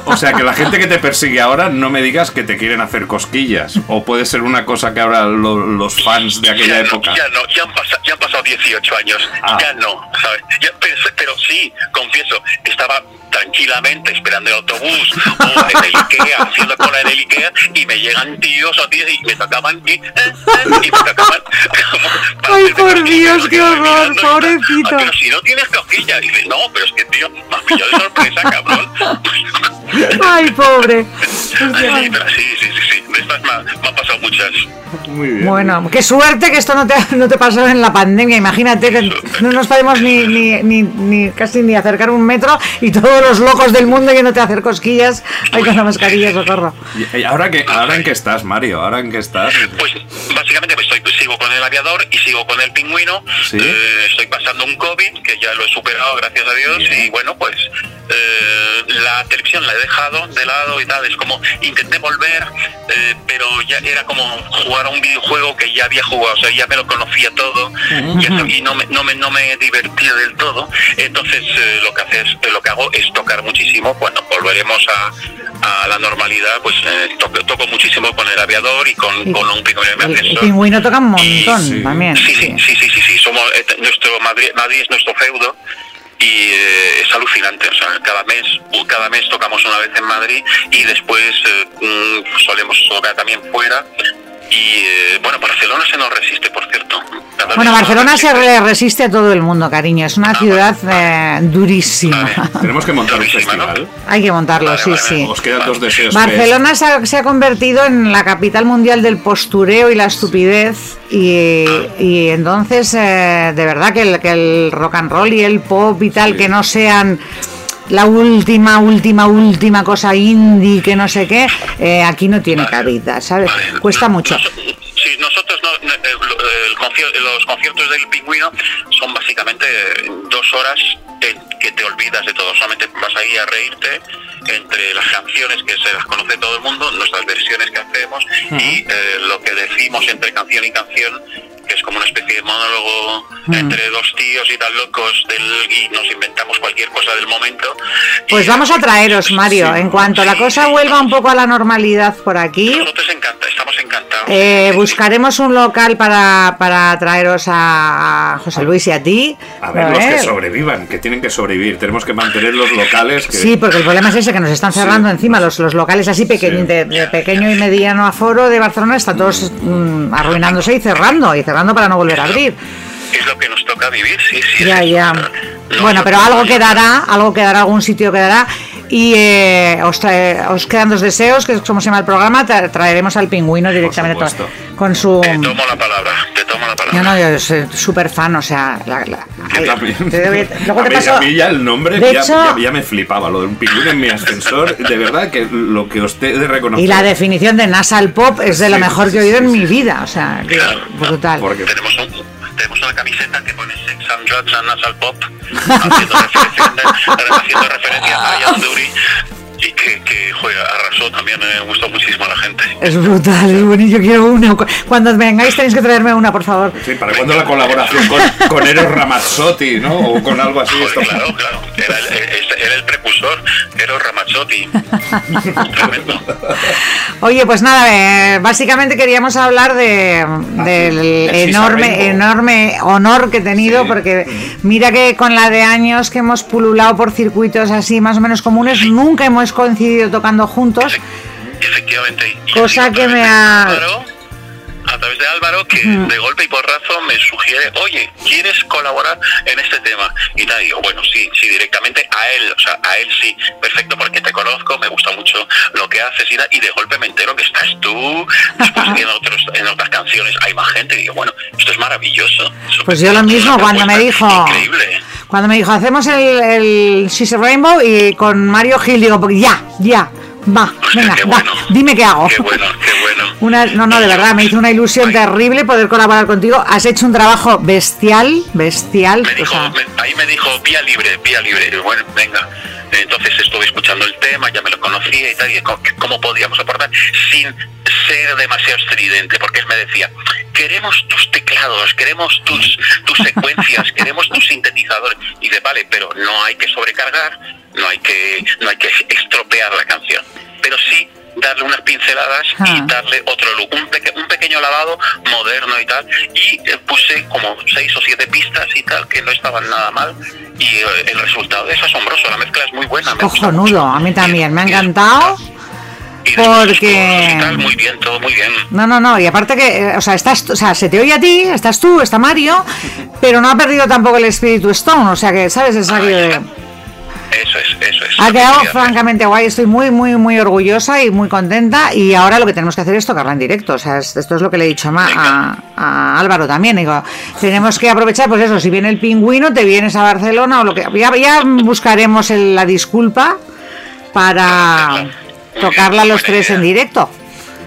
O sea, que la gente que te persigue ahora no me digas que te quieren hacer cosquillas. O puede ser una cosa que ahora lo- los fans de aquella ya época. No, ya no, ya han, pasado, ya han pasado 18 años, Ah. ya no, ¿sabes? Ya, pero, pero sí, confieso, estaba tranquilamente esperando el autobús o en el Ikea, haciendo cola en el Ikea, y me llegan tíos o tías y me tocaban y, eh, eh, y me tocaban. *laughs* Ay, por Dios, qué horror, pobrecito. Pero si no tienes cosquilla, y dice, no, pero es que tío, me has pillado de sorpresa, cabrón. *laughs* Ay, pobre. Sí, pero sí, sí, sí, sí. De estas me, ha- me han pasado muchas. Muy bien. Bueno, qué suerte que esto no te, no te pasó en la pandemia. Imagínate que no nos podemos ni, ni, ni, ni casi ni acercar un metro y todos los locos del mundo yéndote a hacer cosquillas ahí con la mascarilla, socorro. ¿Y y ahora, que, ahora en qué estás, Mario? ¿Ahora en qué estás? Pues básicamente pues, estoy, sigo con el aviador y sigo con el pingüino. Sí. Eh, estoy pasando un COVID que ya lo he superado, gracias a Dios. Bien. Y bueno, pues eh, la televisión la he dejado de lado y tal. Es como intenté volver, eh, pero ya era como jugar a un videojuego que ya había jugado, o sea, ya me lo conocía todo y, eso- y no, me, no, me, no me divertía del todo. Entonces eh, lo que hace es, lo que hago es tocar muchísimo. Cuando volveremos a, a la normalidad, pues eh, toco, toco muchísimo con el aviador y con, con un pingüino El, el ascensor. pingüino toca un montón Sí. también. Sí, sí, sí, sí, sí, sí, somos eh, nuestro Madrid, Madrid es nuestro feudo y eh, es alucinante, o sea, cada mes cada mes tocamos una vez en Madrid y después eh, mm, solemos tocar también fuera y eh, bueno, Barcelona se nos resiste, por cierto. Cada Bueno, Barcelona se resiste. re- resiste a todo el mundo, cariño. Es una Ah, ciudad vale, eh, durísima. Vale. *laughs* Tenemos que montar un festival. Hay que montarlo, Vale, sí, vale, sí. Os quedan dos deseos. Barcelona se ha, se ha convertido en la capital mundial del postureo y la estupidez y, y entonces eh, de verdad que el, que el rock and roll y el pop y tal que no sean la última, última, última cosa indie que no sé qué, eh, aquí no tiene Vale. cabida, ¿sabes? Vale. Cuesta mucho. Sí, nosotros no, el los conciertos del pingüino son básicamente dos horas en que te olvidas de todo, solamente vas ahí a reírte entre las canciones que se las conoce todo el mundo, nuestras versiones que hacemos y eh, lo que decimos entre canción y canción que es como una especie de monólogo entre dos tíos y tan locos del, y nos inventamos cualquier cosa del momento. Pues Y- vamos a traeros, Mario, en cuanto la cosa vuelva un poco a la normalidad por aquí. Nosotros encanta, estamos encantados. Eh, Sí, sí. buscaremos un local para, para traeros a, a José Luis y a ti. A ver, los ¿eh? que sobrevivan, que tienen que sobrevivir. Tenemos que mantener los locales. Que... Sí, porque el problema es ese, que nos están cerrando Sí. encima los, los locales así pequeños, Sí. de, de pequeño y mediano aforo de Barcelona, están todos mm, arruinándose y cerrando, y cerrando para no volver a abrir. Es lo que nos toca vivir, sí, sí. Ya, sí. ya. No, Bueno, no, pero algo quedará, algo quedará, algún sitio quedará. Y eh, os, trae- os quedan dos deseos, que es como se llama el programa, tra- traeremos al pingüino directamente con, supuesto. con su... Te tomo la palabra, te tomo la palabra. Yo no, yo soy súper fan, o sea, la- la- Yo ay, también. te luego a, te mí, paso- a mí ya el nombre De ya, hecho- ya- ya me flipaba, lo de un pingüino en mi ascensor. De verdad que lo que usted de reconocer. Y la definición de nasal pop es de lo Sí, mejor que he sí, oído en sí, mi vida, o sea, brutal. Porque Tenemos, un- tenemos una camiseta que pone Sex and Drugs and Nasal Pop, haciendo referencia, *laughs* haciendo a Ian Dury, y que, que juega, arrasó también, me gustó muchísimo a la gente. Es brutal, es bonito, yo quiero una. Cuando vengáis tenéis que traerme una, por favor. Sí, ¿para cuándo la colaboración con, con Eros Ramazzotti, ¿no? O con algo así. Joder, claro, claro, era el, era- era el precursor, era Ramazzotti. *laughs* Tremendo. Oye, pues nada, eh, básicamente queríamos hablar de, del del enorme, enorme honor que he tenido, Sí. porque mira que con la de años que hemos pululado por circuitos así más o menos comunes, nunca hemos coincidido tocando juntos. Efectivamente. Cosa que me ha- a través de Álvaro, que de golpe y porrazo me sugiere, oye, ¿quieres colaborar en este tema? Y nada, digo, bueno, sí, sí, directamente a él, o sea, a él sí, perfecto, porque te conozco, me gusta mucho lo que haces y, y de golpe me entero que estás tú, después en, otros, en otras canciones hay más gente, y digo, bueno, esto es maravilloso. Eso Pues yo lo mismo, cuando me dijo- Increíble. Cuando me dijo, hacemos el, el She's a Rainbow y con Mario Gil, digo, ya, ya, va, venga, qué va, bueno. dime qué hago. Qué bueno, qué bueno. Una, no, no, de verdad, me hizo una ilusión terrible poder colaborar contigo. Has hecho un trabajo bestial, bestial. Me o dijo, sea, me- ahí me dijo, vía libre, vía libre. Y bueno, venga. Entonces estuve escuchando el tema, ya me lo conocía y tal, y cómo, cómo podíamos aportar sin ser demasiado estridente, porque él me decía, queremos tus teclados, queremos tus, tus *laughs* secuencias, queremos tus sintetizadores. Y de vale, pero no hay que sobrecargar, no hay que, no hay que estropear la canción. Pero sí darle unas pinceladas Ah. y darle otro look, un, peque- un pequeño lavado moderno y tal. Y eh, puse como seis o siete pistas y tal, que no estaban nada mal. Y eh, el resultado es asombroso, la mezcla es muy buena. me Cojonudo, a mí también, me ha encantado. y porque- y tal, muy bien, todo muy bien. No, no, no, y aparte que, eh, o sea, estás, o sea, se te oye a ti, estás tú, está Mario, pero no ha perdido tampoco el espíritu Stone, o sea que, ¿sabes? Es aquello de... Eso es, eso es. Ha quedado francamente guay, estoy muy, muy, muy orgullosa y muy contenta. Y ahora lo que tenemos que hacer es tocarla en directo, o sea, es- esto es lo que le he dicho a, Ma- a- a Álvaro también, digo, tenemos que aprovechar, pues eso, si viene el pingüino, te vienes a Barcelona o lo que... Ya, ya buscaremos el- la disculpa para tocarla los tres en directo.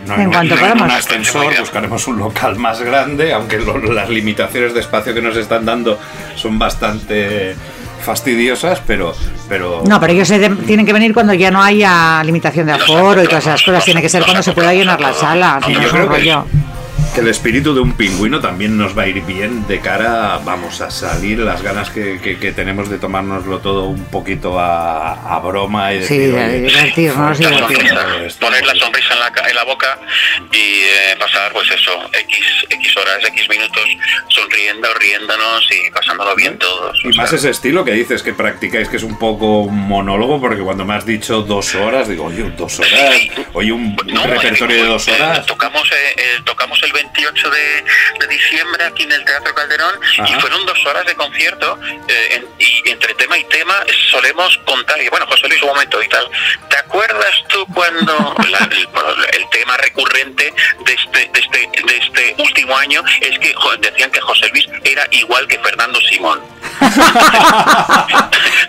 No, en no, cuanto no, podamos. un ascensor, buscaremos un local más grande, aunque lo- las limitaciones de espacio que nos están dando son bastante fastidiosas, pero... pero No, pero ellos se de- tienen que venir cuando ya no haya limitación de aforo y todas esas cosas. Tiene que ser cuando se pueda llenar la sala. Y no yo es un creo que- rollo. Que el espíritu de un pingüino también nos va a ir bien de cara, vamos a salir, las ganas que, que- que tenemos de tomárnoslo todo un poquito a, a broma y Sí, decir, de oye, divertirnos, *laughs* poner la sonrisa en la, en la boca y eh, pasar pues eso X, X horas, X minutos sonriendo, riéndonos y pasándolo bien todos. Y más sea, ese estilo que dices que practicáis, que es un poco monólogo, porque cuando me has dicho dos horas, digo, oye, dos horas, oye, un, un no, repertorio de dos eh, horas. tocamos, eh, eh, tocamos el 28 de, de diciembre aquí en el Teatro Calderón Ajá. y fueron dos horas de concierto eh, en- y entre tema y tema solemos contar, y bueno, José Luis, un momento y tal, ¿te acuerdas tú cuando *laughs* la- el, el tema recurrente de este, de, este, de este último año es que jo, decían que José Luis era igual que Fernando Simón? *laughs*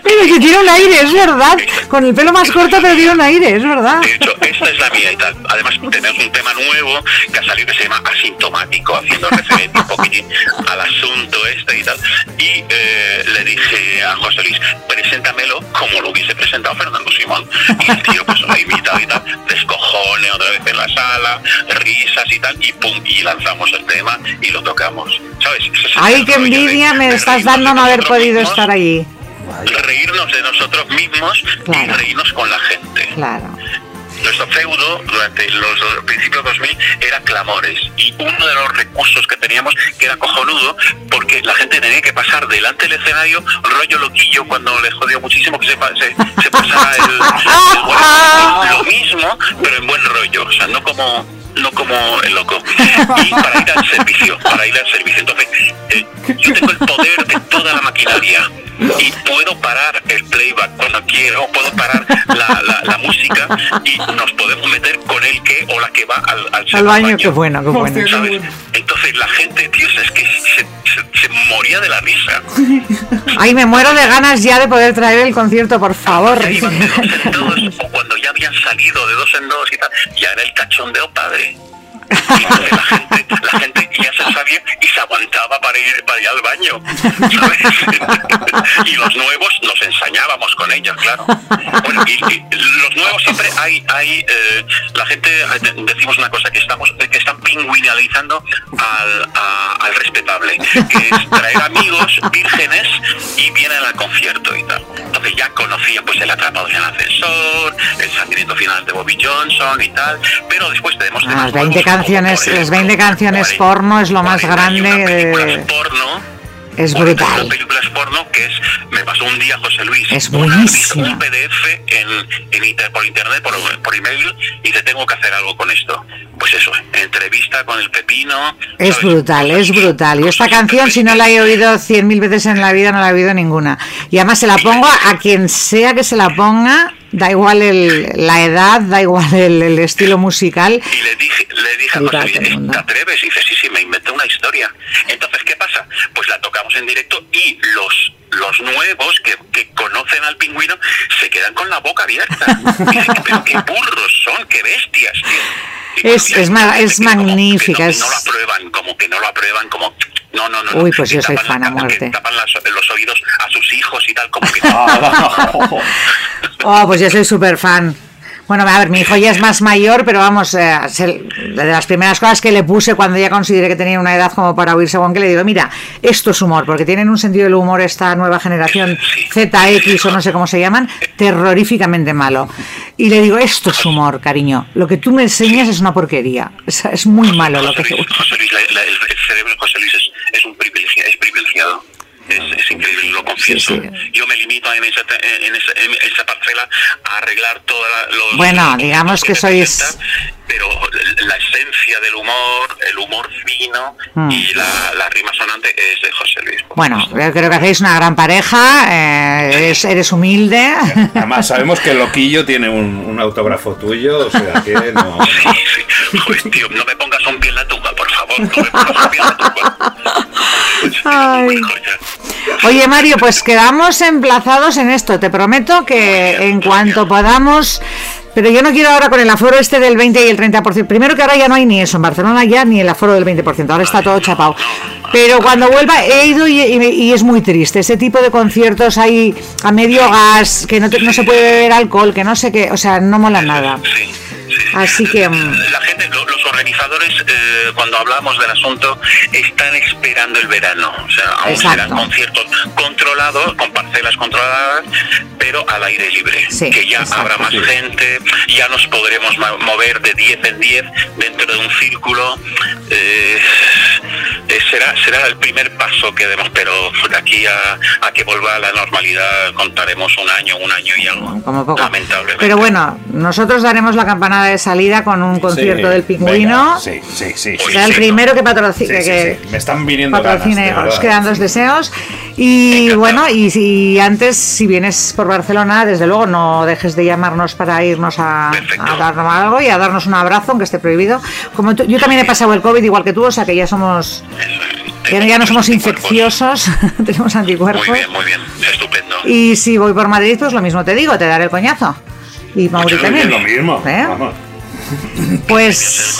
Pero que tiene un aire, es verdad. Con el pelo más corto, pero tiene un aire, es verdad. De hecho, esta es la mía y tal. Además, tenemos un tema nuevo que ha salido que se llama Asintomático, haciendo referencia un poquitín al asunto este y tal. Y eh, le dije a José Luis, preséntamelo como lo hubiese presentado Fernando Simón. Y el tío, pues lo ha imitado y tal, descojone otra vez en la sala, risas y tal, y pum, y lanzamos el tema y lo tocamos. ¿Sabes? Ese es el Ay, qué de- envidia me de estás dando no haber podido mismos, estar allí. Reírnos de nosotros mismos Claro. y reírnos con la gente. Claro. Nuestro feudo durante los principios 2000 era clamores. Y uno de los recursos que teníamos que era cojonudo porque la gente tenía que pasar delante del escenario rollo loquillo cuando les jodió muchísimo que se, se, se pasara el, el *laughs* buen- lo mismo pero en buen rollo, o sea, no como no como el loco y para ir al servicio para ir al servicio entonces eh, yo tengo el poder de toda la maquinaria y puedo parar el playback cuando quiero, puedo parar la, la, la música y nos podemos meter con el que o la que va al, al, Al baño, qué bueno, qué bueno. ¿sabes? Entonces la gente, tío, es que se, se, se moría de la risa. Ay, me muero de ganas ya de poder traer el concierto, por favor. Ya iban de dos en dos, o cuando ya habían salido de dos en dos y tal, ya era el cachondeo padre. Y la gente, la gente ya se sabía y se aguantaba para ir, para ir al baño. ¿sabes? *laughs* y los nuevos nos ensañábamos con ellos, claro. Bueno, y, y los nuevos siempre hay, hay eh, la gente eh, decimos una cosa que estamos, que están pingüinalizando al, a- al respetable, que es traer amigos vírgenes y vienen al concierto y tal. Entonces ya conocían pues el atrapado en el ascensor, el sangriento final de Bobby Johnson y tal, pero después tenemos temas Las 20 nuevos, como, canciones, las ejemplo, 20 canciones 40, porno es lo más 41 grande. de- porno Es 41 brutal. películas porno que es me pasó un día José Luis Es buenísima. un PDF en, en inter- por internet por, por email y te tengo que hacer algo con esto pues eso entrevista con el pepino Es ¿sabes? brutal, es brutal. Yo esta canción, si no la he oído cien mil veces en la vida, no la he oído ninguna. Y además se la pongo a quien sea que se la ponga, da igual el, la edad, da igual el, el estilo musical. y le dije, le dije a José. ¿te atreves? Y dice, sí, sí, me inventé una historia. Entonces, ¿qué pasa? Pues la tocamos en directo y los los nuevos que, que conocen al pingüino se quedan con la boca abierta. *laughs* Dicen, pero qué burros son, qué bestias, tío. Es- es ma- es magnífica, no, no lo aprueban, como que no lo aprueban, como... No, no, no. Uy, pues yo soy fan a la- que muerte. tapan las- los oídos a sus hijos y tal, como que... *laughs* Oh, pues yo soy súper fan. Bueno, a ver, mi hijo ya es más mayor, pero vamos, eh, de las primeras cosas que le puse cuando ya consideré que tenía una edad como para oír según que le digo, mira, esto es humor, porque tienen un sentido del humor esta nueva generación ZX o no sé cómo se llaman, terroríficamente malo. Y le digo, esto es humor, cariño. Lo que tú me enseñas es una porquería. Es, es muy malo lo que José Luis, José Luis, la- la- el, cerebro de José Luis es un privilegiado, es privilegiado. Es, es increíble, lo confieso. Sí, sí. Yo me limito en esa, en esa, en esa parcela a arreglar todos los... Bueno, digamos que sois- Pero la esencia del humor, el humor fino Mm. y la, la rima sonante es de José Luis. Bueno, yo creo que hacéis una gran pareja, eh, eres, eres humilde. *laughs* Además, sabemos que Loquillo tiene un, un autógrafo tuyo, o sea que *laughs* no. Sí, sí. Joder, tío, no me pongas un pie en la tumba, por favor. No me pongas un pie en la tumba. Ay. Oye Mario, pues quedamos emplazados en esto. Te prometo que en cuanto podamos... Pero yo no quiero ahora con el aforo este del 20 y el 30%. Primero que ahora ya no hay ni eso. En Barcelona ya ni el aforo del 20%. Ahora está todo chapado. Pero cuando vuelva he ido y, y- y es muy triste. Ese tipo de conciertos ahí a medio gas, que no, te- no se puede beber alcohol, que no sé qué. O sea, no mola nada. Sí, sí, sí. Así que... mm, La gente, lo- los organizadores, eh, cuando hablamos del asunto, están esperando el verano. O sea, aún Exacto. serán conciertos controlados, con parcelas controladas, pero al aire libre. Sí, que ya exacto. habrá más Sí. gente, ya nos podremos mover de 10 en 10 dentro de un círculo. eh, eh, será, será el primer paso que demos, pero de aquí a, a que vuelva a la normalidad contaremos un año, un año y algo. como poco. Lamentablemente. Pero bueno, nosotros daremos la campanada de salida con un concierto Sí, del pingüino. venga, sí, sí, sí. sí. Será el primero que Sí, patrocine. sí, que. Me están viniendo patrocine, ganas, os quedan dos deseos. Y bueno, y si antes, si vienes por Barcelona, desde luego no dejes de llamarnos para irnos a, a darnos algo y a darnos un abrazo, aunque esté prohibido. Como tú- yo también he pasado el COVID igual que tú, o sea que ya somos, ya, ya no somos infecciosos, *laughs* tenemos anticuerpos. Muy bien, muy bien, estupendo. Y si voy por Madrid, pues lo mismo te digo, te daré el coñazo. Y Mauri Sí, también. lo mismo. ¿Eh? Vamos. Pues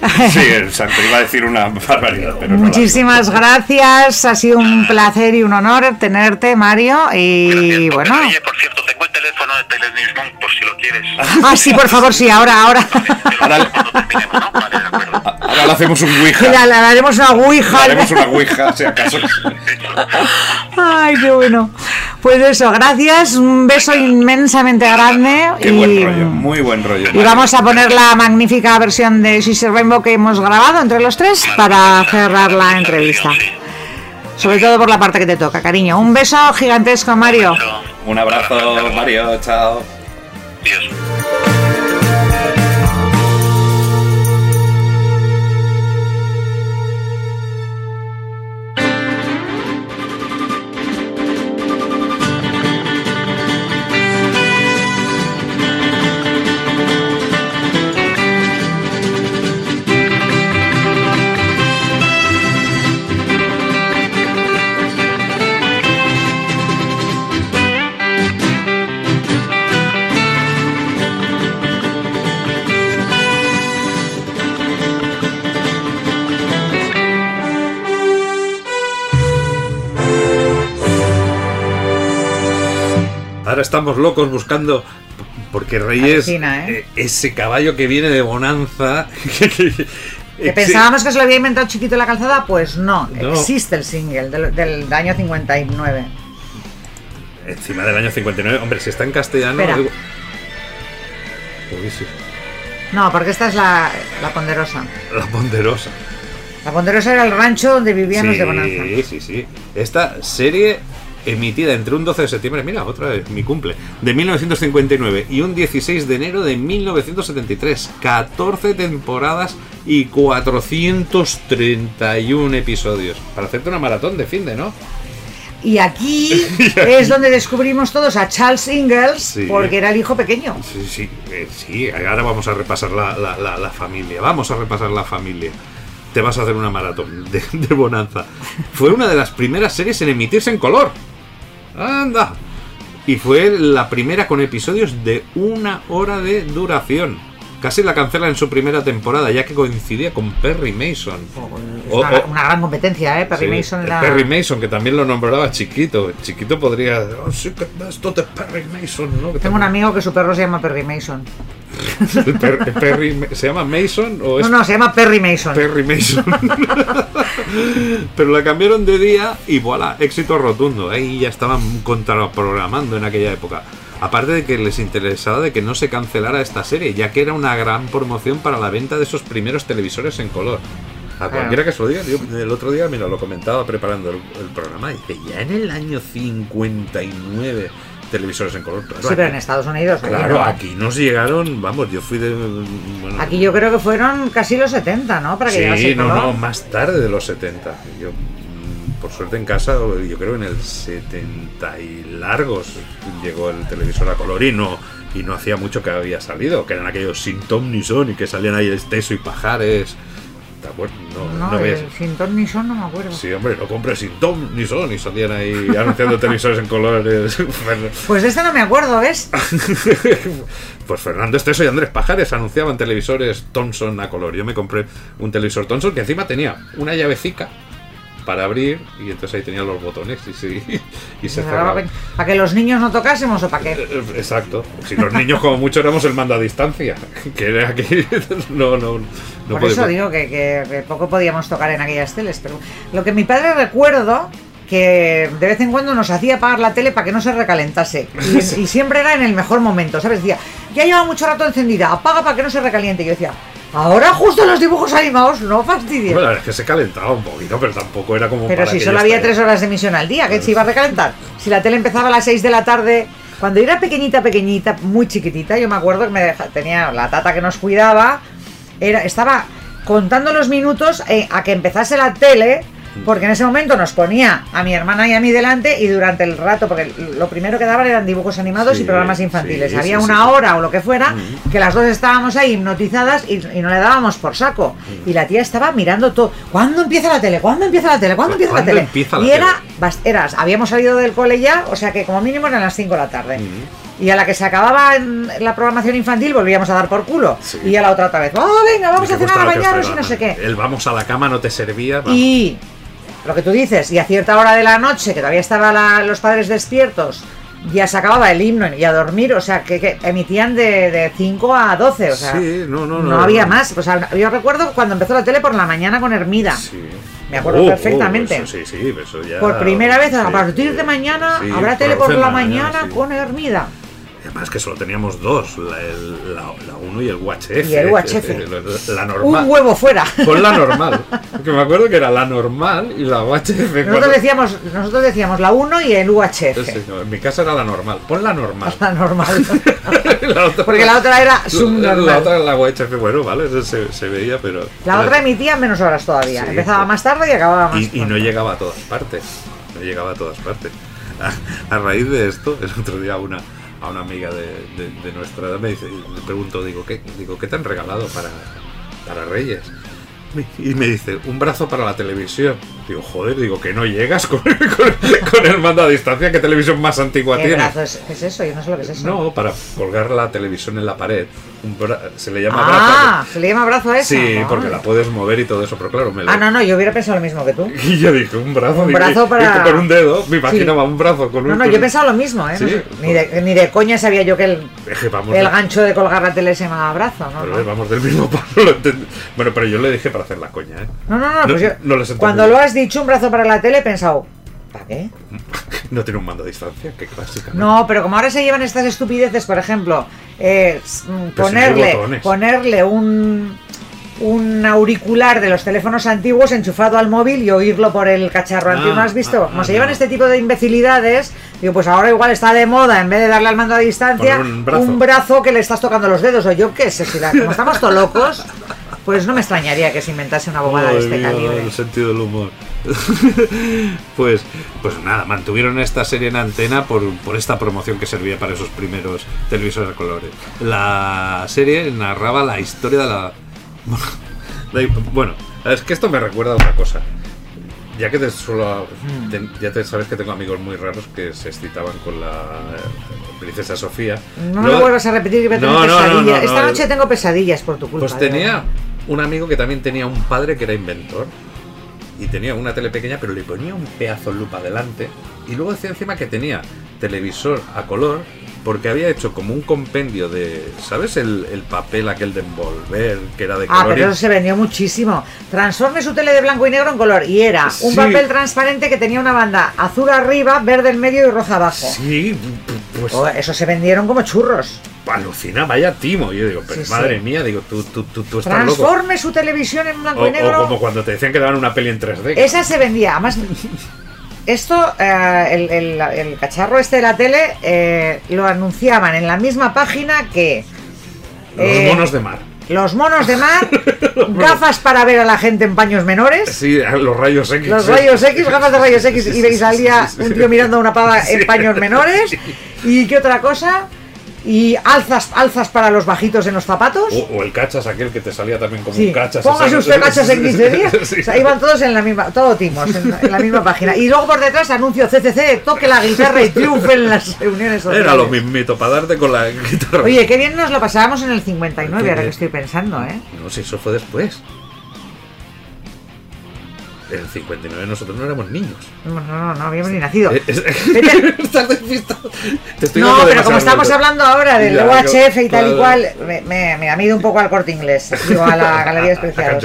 *laughs* Sí, el santo iba a decir una barbaridad, pero no muchísimas gracias, ha sido un placer y un honor tenerte, Mario. Y Gracias, bueno. Oye, por cierto, teléfono de Telenismo por si lo quieres. *laughs* Ah, sí, por favor, sí, ahora, ahora. Ahora- ¿no? Vale. Ahora le hacemos un Ouija. Le, le haremos una Le ouija. haremos una Ouija, si acaso. Ay, qué bueno. Pues eso, gracias, un beso inmensamente grande. Qué y, buen rollo, muy buen rollo. y vamos a poner la magnífica versión de a Rainbow que hemos grabado entre los tres para cerrar la entrevista. Sobre todo por la parte que te toca, cariño. Un beso gigantesco, Mario. Un abrazo, Mario, chao. Dios. Ahora estamos locos buscando. Porque Reyes, ¿eh? eh, ese caballo que viene de Bonanza. *laughs* Que pensábamos que se lo había inventado chiquito la calzada, pues no, No. existe el single del, del año 59. Encima del año 59. Hombre, si está en castellano. Espera. digo- Uy, sí. No, porque esta es la, la Ponderosa. La ponderosa. La Ponderosa era el rancho donde vivían los de Bonanza. Sí, sí, sí. Esta serie emitida entre un 12 de septiembre, mira, otra vez, mi cumple, de 1959 y un 16 de enero de 1973. 14 temporadas y 431 episodios. Para hacerte una maratón de fin de, ¿no? Y aquí *laughs* es donde descubrimos todos a Charles Ingalls, Sí. porque era el hijo pequeño. Sí, sí, eh, sí, ahora vamos a repasar la, la- la- la familia. Vamos a repasar la familia. Te vas a hacer una maratón de, de Bonanza. Fue una de las primeras series en emitirse en color. ¡Anda! Y fue la primera con episodios de una hora de duración. Casi la cancela en su primera temporada, ya que coincidía con Perry Mason. Es O- una, gran competencia, ¿eh? Perry Sí, Mason era... Perry Mason, que también lo nombraba Chiquito. Chiquito podría. "Oh, sí, que esto de Perry Mason, ¿no? Que Tengo un amigo que su perro se llama Perry Mason. Per- Perry ¿Se llama Mason o es No, no, se llama Perry Mason. Perry Mason? *laughs* Pero la cambiaron de día y voilà, éxito rotundo. Ahí ya estaban contraprogramando en aquella época. Aparte de que les interesaba de que no se cancelara esta serie, ya que era una gran promoción para la venta de esos primeros televisores en color. A cualquiera que se lo diga, yo el otro día, mira, lo comentaba preparando el, el programa, y dice, ya en el año 59 televisores en color. Claro, Sí, pero en aquí- Estados Unidos. Claro, no. aquí nos llegaron, vamos, yo fui de... bueno, Aquí yo creo que fueron casi los 70, ¿no? Para que Sí, no, color. no, más tarde de los 70. Yo, por suerte en casa, yo creo en el 70 y largos llegó el televisor a color y no, y no hacía mucho que había salido, que eran aquellos sin Tom ni Son y que salían ahí Esteso y Pajares. ¿Te acuerdas? No, No, no ves. sin ton ni son no me acuerdo. Sí, hombre, no compres sin Tom ni Son y salían ahí anunciando televisores en colores. *laughs* Pues de este no me acuerdo, ¿ves? *laughs* Pues Fernando Esteso y Andrés Pajares anunciaban televisores Thomson a color. Yo me compré un televisor Thomson que encima tenía una llavecica para abrir y entonces ahí tenía los botones y, se- y se cerraba. ¿Para que los niños no tocásemos o para qué? Eh, Exacto. Si los niños como mucho éramos el mando a distancia, *laughs* que era que *laughs* no no no Por podemos- eso digo que, que- que poco podíamos tocar en aquellas teles. Pero lo que mi padre recuerdo que de vez en cuando nos hacía apagar la tele para que no se recalentase. Y, *laughs* y siempre era en el mejor momento, ¿sabes? Decía, ya lleva mucho rato encendida, apaga para que no se recaliente. Y yo decía, ahora justo los dibujos animados, no fastidies. Bueno, es que se calentaba un poquito, pero tampoco era como Pero para si solo había tres horas de emisión al día, que se iba a recalentar. Si la tele empezaba a las 6 de la tarde, cuando yo era pequeñita, pequeñita, muy chiquitita, yo me acuerdo que me tenía la tata que nos cuidaba, era, estaba contando los minutos eh, a que empezase la tele, porque en ese momento nos ponía a mi hermana y a mí delante y durante el rato, porque lo primero que daban eran dibujos animados Sí, y programas infantiles. sí, Había sí, una hora o lo que fuera, que las dos estábamos ahí hipnotizadas y, y no le dábamos por saco. Y la tía estaba mirando todo. ¿Cuándo empieza la tele? ¿Cuándo empieza la tele? ¿Cuándo empieza la ¿Cuándo tele? empieza la y era, eras, habíamos salido del cole ya, o sea que como mínimo eran las 5 de la tarde. Y a la que se acababa en la programación infantil volvíamos a dar por culo. Sí. Y a la otra otra vez, ¡oh, venga, vamos a cenar a bañaros y no sé qué! El vamos a la cama no te servía. vamos. Y lo que tú dices, y a cierta hora de la noche, que todavía estaban los padres despiertos, ya se acababa el himno y a dormir, o sea, que, que emitían de, de 5 a 12, o sea, Sí, no, no, no, había no. más. O sea, yo recuerdo cuando empezó la tele por la mañana con Hermida. Sí. Me acuerdo Oh, oh, perfectamente. eso sí, sí, eso ya- Por primera vez, a partir de mañana, habrá tele por la mañana sí. con Hermida. Además que solo teníamos dos, la, el- la, la 1 y el UHF. Y el UHF. La, la normal. Un huevo fuera. Pon la normal. *laughs* Que me acuerdo que era la normal y la UHF. Nosotros cuando- decíamos, nosotros decíamos la 1 y el UHF. Sí, no, en mi casa era la normal. Pon la normal. La normal. *laughs* La otra- Porque la otra era la, subnormal. la otra era la UHF, bueno, vale, eso se, se veía, pero. La otra emitía menos horas todavía. Sí, Empezaba más tarde y acababa más y, y no llegaba a todas partes. No llegaba a todas partes. A, a raíz de esto, el otro día una, a una amiga de, de- de nuestra edad me dice, le pregunto, digo, ¿qué, digo, ¿qué te han regalado para, para Reyes? Y me dice, un brazo para la televisión. Digo, joder, digo, que no llegas con, *laughs* con- con el mando a distancia, ¿qué televisión más antigua brazo es, es eso? Yo no sé lo que es eso. No, para colgar la televisión en la pared. Un bra- se le llama ah, brazo. se le llama brazo a eso. Sí, ¿no? porque la puedes mover y todo eso, pero claro, me lo... Ah, no, no, yo hubiera pensado lo mismo que tú. *laughs* Y yo dije, un brazo. Un brazo para- con un dedo, me imaginaba un brazo con un. No, no, yo he pensado lo mismo, ¿eh? No Sí, sé, ni, de, ni de coña sabía yo que el, vamos, el gancho de colgar la tele se llamaba brazo, ¿no? pero No, vamos del mismo *laughs* palo. lo entendí. Bueno, pero yo le dije para hacer la coña, ¿eh? no, no, no, pues yo, les cuando lo has dicho un brazo para la tele he pensado, ¿para *laughs* qué? No tiene un mando a distancia, qué clásica. No, pero como ahora se llevan estas estupideces, por ejemplo, eh, mm, si ponerle, ponerle un, un auricular de los teléfonos antiguos enchufado al móvil y oírlo por el cacharro Ah, antiguo. ¿No has visto? ah, como ah, se llevan no. este tipo de imbecilidades, digo, pues ahora igual está de moda, en vez de darle al mando a distancia, un brazo. que le estás tocando los dedos, o yo qué sé, si la- como estamos todos locos, pues no me extrañaría que se inventase una bobada de este mía, calibre. el sentido del humor. *laughs* pues, pues nada, mantuvieron esta serie en antena por, por esta promoción que servía para esos primeros televisores a colores. La serie narraba la historia de *laughs* la. Bueno, es que esto me recuerda a otra cosa. Ya que te suelo, te- ya te sabes que tengo amigos muy raros que se excitaban con la, Princesa Sofía. No lo vuelvas a repetir que voy a tener No, no, no, pesadillas. no, Esta no. noche tengo pesadillas por tu culpa. Pues tenía un amigo que también tenía un padre que era inventor. Y tenía una tele pequeña, pero le ponía un pedazo de lupa delante. Y luego decía encima que tenía televisor a color, porque había hecho como un compendio de. ¿Sabes? El, el papel aquel de envolver, que era de Ah, color. y- pero eso se vendió muchísimo. Transforme su tele de blanco y negro en color. Y era un papel transparente que tenía una banda azul arriba, verde en medio y roja abajo. Sí, pues Oh, eso se vendieron como churros. alucina, vaya timo. Yo digo, pero Sí, madre sí. mía, digo, tú, tú, tú, tú estás loco. Transforme su televisión en blanco O, y negro. o como cuando te decían que daban una peli en 3D. Esa se vendía. Además, *laughs* esto, eh, el, el- el cacharro este de la tele, eh, lo anunciaban en la misma página que Los eh, monos de mar. los monos de mar, *laughs* gafas para ver a la gente en paños menores. Sí, los rayos X. Los rayos X, gafas de rayos X, y veis salía un tío mirando a una pava en paños menores. *laughs* ¿Y qué otra cosa? Y alzas, alzas para los bajitos en los zapatos. O, o el cachas, aquel que te salía también como Sí, un cachas. póngase usted cachas en *laughs* 15 días. Sí. O sea, iban todos en la misma, todo timos, en, en la misma página. Y luego por detrás anuncio CCC, toque la guitarra y triunfe en las reuniones sociales. Era lo mismito para darte con la guitarra. Oye, qué bien nos lo pasábamos en el 59, ahora que estoy pensando, ¿eh? No, si eso fue después. En el 59 nosotros no éramos niños. No, no, no, habíamos ni nacido. Eh, es- Vete. *laughs* Estás. Te estoy No, pero como estamos hablando ahora del Ya, UHF y tal y cual, me, me, me ha ido un poco al corte inglés, digo, a la *laughs* Galería A- a Especial.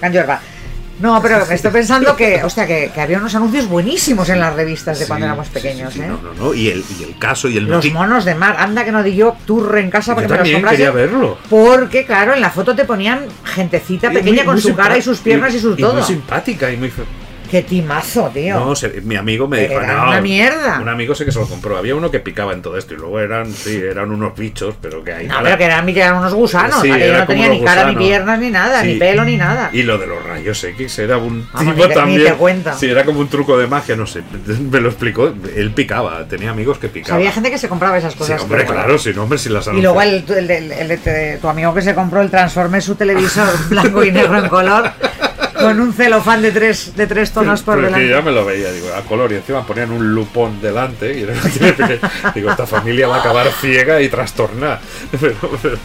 Can Jorba. No, pero me estoy pensando que, hostia, que, que había unos anuncios buenísimos en las revistas de cuando éramos pequeños, sí, sí, ¿eh? No, no, no. Y el, y el caso y el Los monos de mar, anda que no di yo turre en casa Yo para que me los comprase. quería verlo. Porque, claro, en la foto te ponían gentecita Y pequeña muy- con muy su cara y sus piernas y, su Muy todo. simpática y muy. Qué timazo, tío. No, se- mi amigo me dijo, Era no, una mierda. Un amigo sé que se lo compró. Había uno que picaba en todo esto y luego eran, sí, eran unos bichos, pero que ahí. no, pero que eran, eran unos gusanos. Sí, era no tenía ni cara, ni piernas, ni nada, Sí. ni pelo, ni nada. Y lo de los rayos X era un Vamos, tipo ni te- ni también. te cuento. Sí, era como un truco de magia, no sé. *laughs* Me lo explicó. Él picaba, tenía amigos que O sea, picaban. había gente que se compraba esas Sí, cosas. hombre, pero bueno. claro, no, hombre, si las Y luego el, el, el- tu amigo que se compró el Transformer, su televisor *laughs* blanco y negro en color, con un celofán de tres, de tres tonos por Porque delante. ya me lo veía, digo, a color, y encima ponían un lupón delante, y era digo, esta familia va a acabar ciega y trastornada. *laughs* Pero- pero-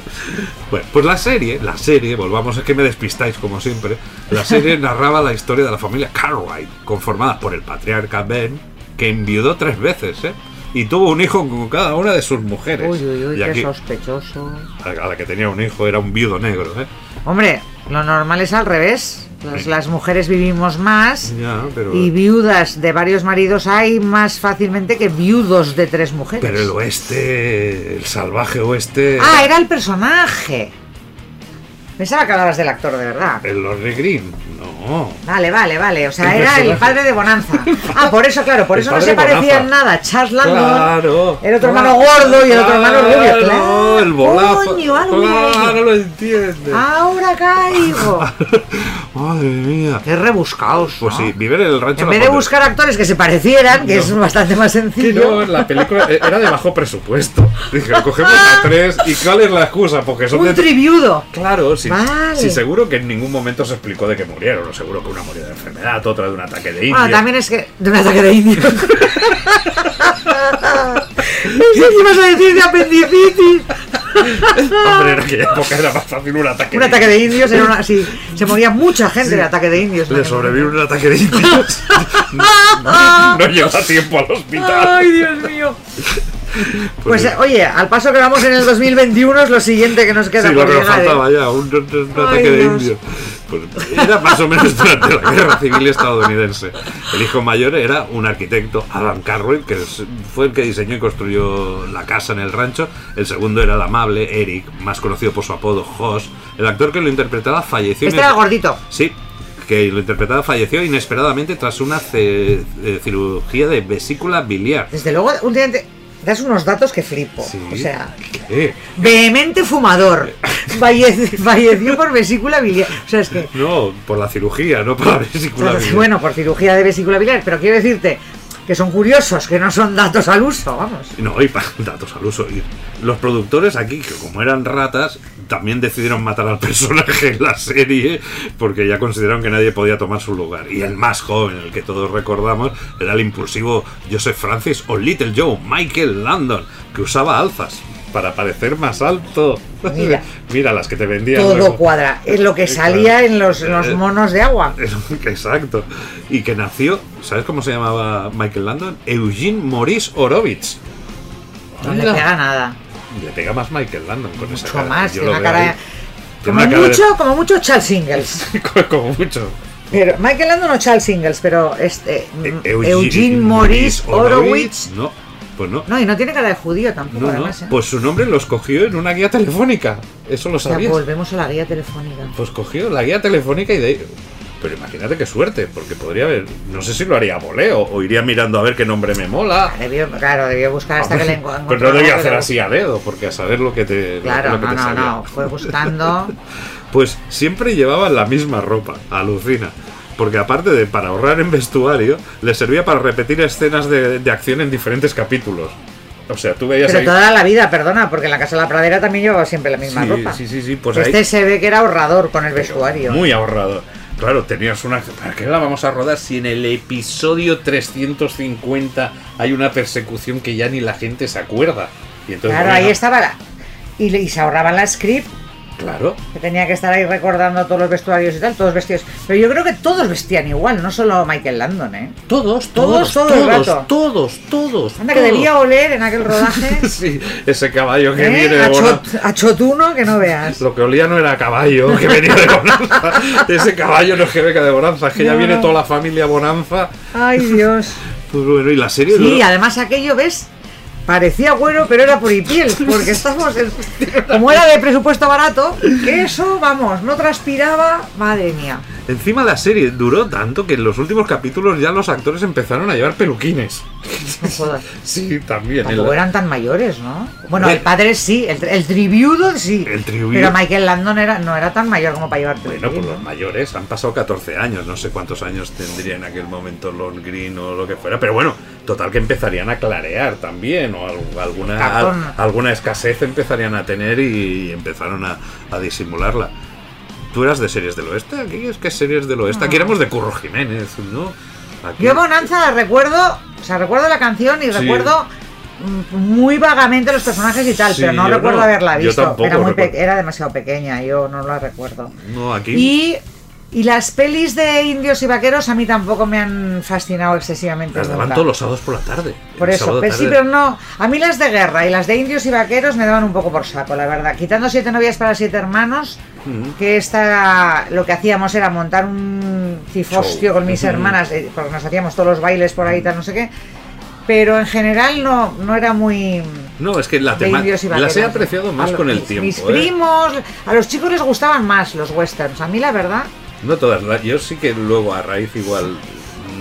Bueno, pues la serie, la serie, volvamos, es que me despistáis como siempre, la serie *laughs* narraba la historia de la familia Cartwright, conformada por el patriarca Ben, que enviudó tres veces, ¿eh? Y tuvo un hijo con cada una de sus mujeres. Uy, uy, uy, y qué aquí, sospechoso. a la que tenía un hijo era un viudo negro, ¿eh? Hombre, lo normal es al revés. Las, las mujeres vivimos más Ya, pero... y viudas de varios maridos hay más fácilmente que viudos de tres mujeres. Pero el oeste, el salvaje oeste... Ah, era el personaje. Pensaba que hablabas del actor de verdad. El Lord Green, no. Vale, vale, vale. O sea, El era el padre de Bonanza. Ah, por eso, claro, por El eso no se de parecían Bonanza. nada. Charles Landon, Claro. el otro hermano gordo y el otro hermano rubio. Claro, Claro, el bolazo. Coño, algo Claro, lo entiendes. Ahora caigo. *laughs* Madre mía. Qué rebuscados. Pues ¿no? sí, viven en el rancho. En vez de buscar actores que se parecieran, que No. es bastante más Que sencillo. no, la película e- era de bajo presupuesto. Dije, cogemos a *laughs* tres. ¿Y cuál es la excusa? Porque son Un de. triviudo. Claro, sí, Vale. sí, seguro que en ningún momento se explicó de qué murieron. Seguro que una murió de enfermedad, otra de un ataque de Bueno, india. también es que. De un ataque de indios. *laughs* *laughs* Pensé que ibas a decir de apendicitis. Hombre, en aquella época era más fácil un ataque Un ataque de indios era una. Sí, se moría mucha gente de ataque de indios. Le sobrevive un ataque de indios. *laughs* no, no llegó a tiempo al hospital. Ay, Dios mío. Pues eh, oye, al paso que vamos en el 2021 es lo siguiente que nos queda Sí, lo por que nos llegar, faltaba ya, un, un- un Ay, ataque de Dios. indios. Pues era más o menos durante la guerra civil estadounidense. El hijo mayor era un arquitecto, Adam Cartwright, que fue el que diseñó y construyó la casa en el rancho. El segundo era el amable Eric, más conocido por su apodo Hoss. El actor que lo interpretaba falleció. Este era gordito. Sí, que lo interpretaba falleció inesperadamente tras una eh, cirugía de vesícula biliar. Desde luego, últimamente das unos datos que flipo. Sí. O sea, vehemente fumador. *laughs* Falle- falleció por vesícula biliar. O sea, es que. No, por la cirugía, no por la vesícula biliar. Bueno, por cirugía de vesícula biliar, pero quiero decirte que son curiosos, que no son datos al uso, vamos. No, y para datos al uso. Y los productores aquí, que como eran ratas, también decidieron matar al personaje en la serie porque ya consideraron que nadie podía tomar su lugar. Y el más joven, el que todos recordamos, era el impulsivo Joseph Francis o Little Joe, Michael Landon, que usaba alzas para parecer más alto. Mira. *laughs* Mira las que te vendían. Todo luego. cuadra. Es lo que *laughs* salía en los, los monos de agua. *laughs* Exacto. Y que nació, ¿sabes cómo se llamaba Michael Landon? Eugene Maurice Horowitz. No le pega nada. Le pega más Michael Landon con esa Mucho cara. más. Yo una cara. Como una cara de- mucho, como mucho Charles Singles. como mucho. Pero Michael Landon o Charles Singles, pero este Eh, Eugene, Maurice Horowitz. No, pues no. No, y no tiene cara de judío tampoco, No, además. ¿eh? Pues su nombre lo escogió en una guía telefónica. Eso lo O sea, sabías. volvemos a la guía telefónica. Pues cogió la guía telefónica y de ahí. Pero imagínate qué suerte, porque podría haber. No sé si lo haría a voleo o iría mirando a ver qué nombre me mola. Debió, claro, debió buscar hasta que le encontró. Pues no debía hacer así a dedo, porque a saber lo que te. Claro, lo que no, te no, no. Fue buscando. *laughs* Pues siempre llevaban la misma ropa, alucina. Porque aparte de para ahorrar en vestuario, le servía para repetir escenas de, de acción en diferentes capítulos. O sea, tú veías Pero ahí. toda la vida, perdona, porque en la Casa de la Pradera también llevaba siempre la misma sí, ropa. sí, sí, sí, pues este ahí. se ve que era ahorrador con el vestuario. Muy ahorrado. Claro, tenías una. ¿Para qué la vamos a rodar si en el episodio 350 hay una persecución que ya ni la gente se acuerda? Y entonces, claro, bueno, ahí estaba la. Y se ahorraban la script, Claro. que tenía que estar ahí recordando todos los vestuarios y tal, todos vestidos. Pero yo creo que todos vestían igual, no solo Michael Landon, ¿eh? Todos, Todos, todos, todo todos, rato. todos, todos. Anda, que todos. debía oler en aquel rodaje. *laughs* Sí, ese caballo que ¿eh? viene de Bonanza. chot, a chotuno que no veas. Lo que olía no era caballo que venía de Bonanza. *laughs* Ese caballo no es que venga de Bonanza, es que ya No, viene no. toda la familia Bonanza. Ay, Dios. *laughs* Pues bueno, y la serie. Sí, duró- además aquello, ¿ves? Parecía bueno, pero era puripiel, porque estamos en- *laughs* como era de presupuesto barato, que eso, vamos, no transpiraba, madre mía. Encima la serie duró tanto que en los últimos capítulos ya los actores empezaron a llevar peluquines. No. Sí, también. Tampoco la- eran tan mayores, ¿no? Bueno, el padre sí, el, el tribudo sí. El tribudo. Pero Michael Landon era, no era tan mayor como para llevar Bueno, tribudo. pues los mayores han pasado 14 años, no sé cuántos años tendría en aquel momento Lon Green o lo que fuera, pero bueno, total que empezarían a clarear también, o al- alguna, alguna escasez empezarían a tener y empezaron a, a disimularla. ¿Tú eras de series del oeste? Aquí es que series del oeste. Aquí éramos de Curro Jiménez, ¿no? Aquí- Yo Bonanza la recuerdo, o sea, recuerdo la canción y Sí. recuerdo mm, muy vagamente los personajes y tal, Sí, pero no recuerdo no. haberla visto. era, muy era demasiado pequeña, yo no la recuerdo. No, aquí. Y, y las pelis de indios y vaqueros a mí tampoco me han fascinado excesivamente. Las daban todos los sábados por la tarde. Por eso, pero sí, pero no. A mí las de guerra y las de indios y vaqueros me daban un poco por saco, la verdad. Quitando siete novias para siete hermanos, que esta lo que hacíamos era montar un cifostio Show. con mis hermanas, eh, porque nos hacíamos todos los bailes por ahí, tal, no sé qué. Pero en general no, no era muy No, es que la de tema- indios y las he apreciado más A con el mis- tiempo. Mis ¿eh? primos, a los chicos les gustaban más los westerns. A mí la verdad, No todas, yo sí que luego a raíz igual,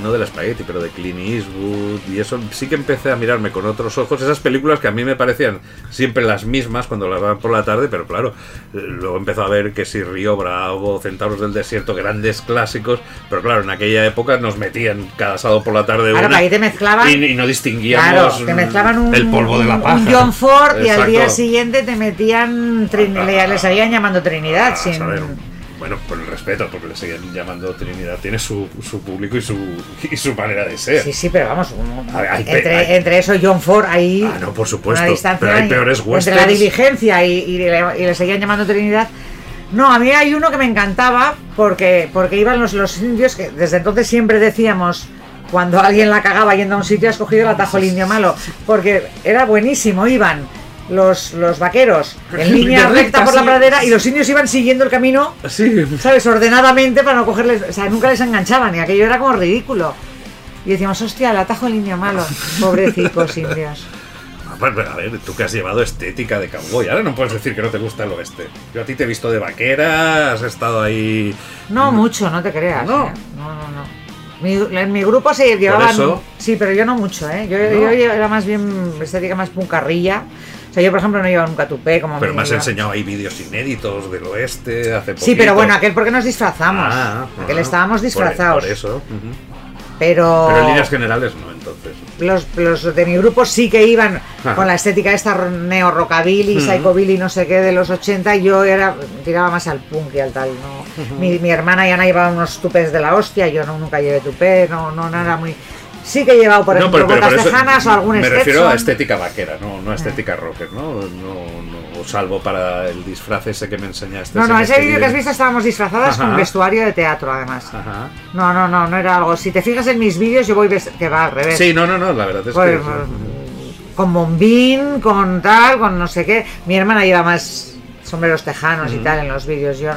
no de la Spaghetti, pero de Clint Eastwood y eso, sí que empecé a mirarme con otros ojos esas películas que a mí me parecían siempre las mismas cuando las daban por la tarde, pero claro, eh, luego empezó a ver que si Río Bravo, Centauros del Desierto, grandes clásicos, pero claro, en aquella época nos metían cada sábado por la tarde Claro, una ahí te mezclaban- y, y no distinguíamos claro, te mezclaban un, el polvo de la paja. un John Ford y al día siguiente te metían, Trin- Ah, le- les seguían llamando Trinidad. Ah, sin... saber, bueno, por el respeto, porque le siguen llamando Trinidad, tiene su, su público y su, y su manera de ser. Sí, sí, pero vamos, un- A ver, hay pe- entre, hay- entre eso y John Ford ahí Ah, no, por supuesto, una distancia pero hay peores entre westerns. la diligencia y, y le, y le seguían llamando Trinidad. No, a mí hay uno que me encantaba porque, porque iban los, los indios que desde entonces siempre decíamos cuando alguien la cagaba yendo a un sitio ha escogido el atajo el indio malo porque era buenísimo, iban los, los vaqueros en línea recta, recta por la sí. pradera y los indios iban siguiendo el camino Sí, ¿sabes? Ordenadamente para no cogerles, o sea, nunca les enganchaban y aquello era como ridículo. Y decíamos, hostia, el atajo del niño malo, pobrecicos indios. Ah, bueno, a ver, tú que has llevado estética de cowboy, ahora no puedes decir que no te gusta el oeste. Yo a ti te he visto de vaquera, has estado ahí... No mucho, no te creas. No. ¿eh? no, no, no. Mi, en mi grupo se llevaban. eso. Sí, pero yo no mucho, ¿eh? Yo, No. yo era más bien estética más puncarrilla. O sea, yo, por ejemplo, no llevaba nunca tupé como Pero me has enseñado ahí vídeos inéditos del oeste hace poco. Sí, pero bueno, aquel porque nos disfrazamos. Ah, aquel ah, estábamos por- disfrazados. Por, eso. Pero. Pero en líneas generales no, entonces. los, los de mi grupo sí que iban Ajá. con la estética esta neo rockabilly, psychobilly, no sé qué de los 80 y yo era tiraba más al punk y al tal, no. mi, mi hermana y Ana llevaban unos tupés de la hostia, yo no nunca llevé tupé, no no, era muy Sí que he llevado, por ejemplo, botas eso tejanas o algún Me refiero a estética vaquera, no, no a estética rocker, ¿no? No, no, salvo para el disfraz ese que me enseñaste. No, no, ese vídeo que has visto estábamos disfrazadas con vestuario de teatro, además. Ajá. No, no, no, no era algo. Si te fijas en mis vídeos, yo voy que va al revés. Sí, no, no, no, la verdad es Pues, que... mm, con bombín, con tal, con no sé qué. Mi hermana lleva más sombreros tejanos y tal en los vídeos. Yo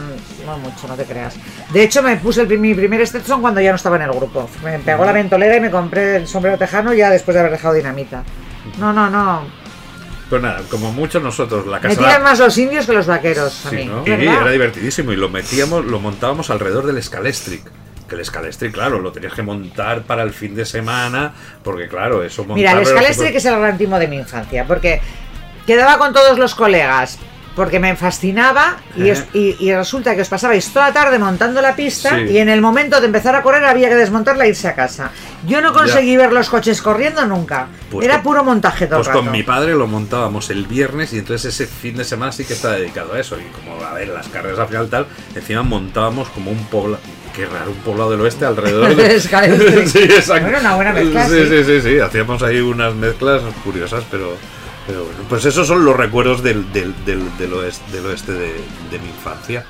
no mucho, no te creas. De hecho, me puse el, mi primer Stetson cuando ya no estaba en el grupo. Me pegó la ventolera y me compré el sombrero tejano ya después de haber dejado dinamita. No, no, no. Pues nada, como mucho nosotros, la casa... tiran más los indios que los vaqueros a Sí, mí. ¿no? ¿es Y era divertidísimo y lo metíamos, lo montábamos alrededor del Scalestric. Que el Scalestric, claro, lo tenías que montar para el fin de semana, porque claro, eso Mira, el que es el gran timo de mi infancia, porque quedaba con todos los colegas, porque me fascinaba y, os- y- y resulta que os pasabais toda la tarde montando la pista Sí. y en el momento de empezar a correr había que desmontarla e irse a casa. Yo no conseguí ver los coches corriendo nunca. Pues Era con- puro montaje todo Pues el con rato. mi padre lo montábamos el viernes y entonces ese fin de semana sí que está dedicado a eso. Y como, a ver, las carreras al final tal, encima montábamos como un poblado, qué raro, un poblado del oeste alrededor *laughs* de... *laughs* Sí, exacto. Bueno, una buena mezcla, Sí, sí. sí, sí, sí, hacíamos ahí unas mezclas curiosas, pero... pero bueno, pues esos son los recuerdos del, del, del, oeste, de mi infancia.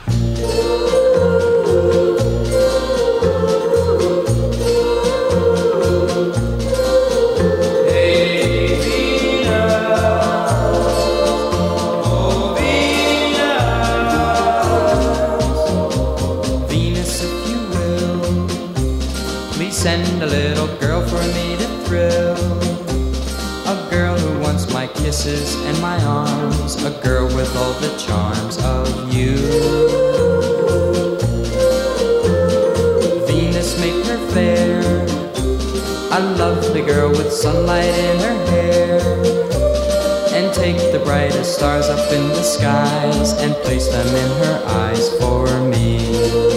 Arms, a girl with all the charms of you. Venus, make her fair, a lovely girl with sunlight in her hair and take the brightest stars up in the skies and place them in her eyes for me.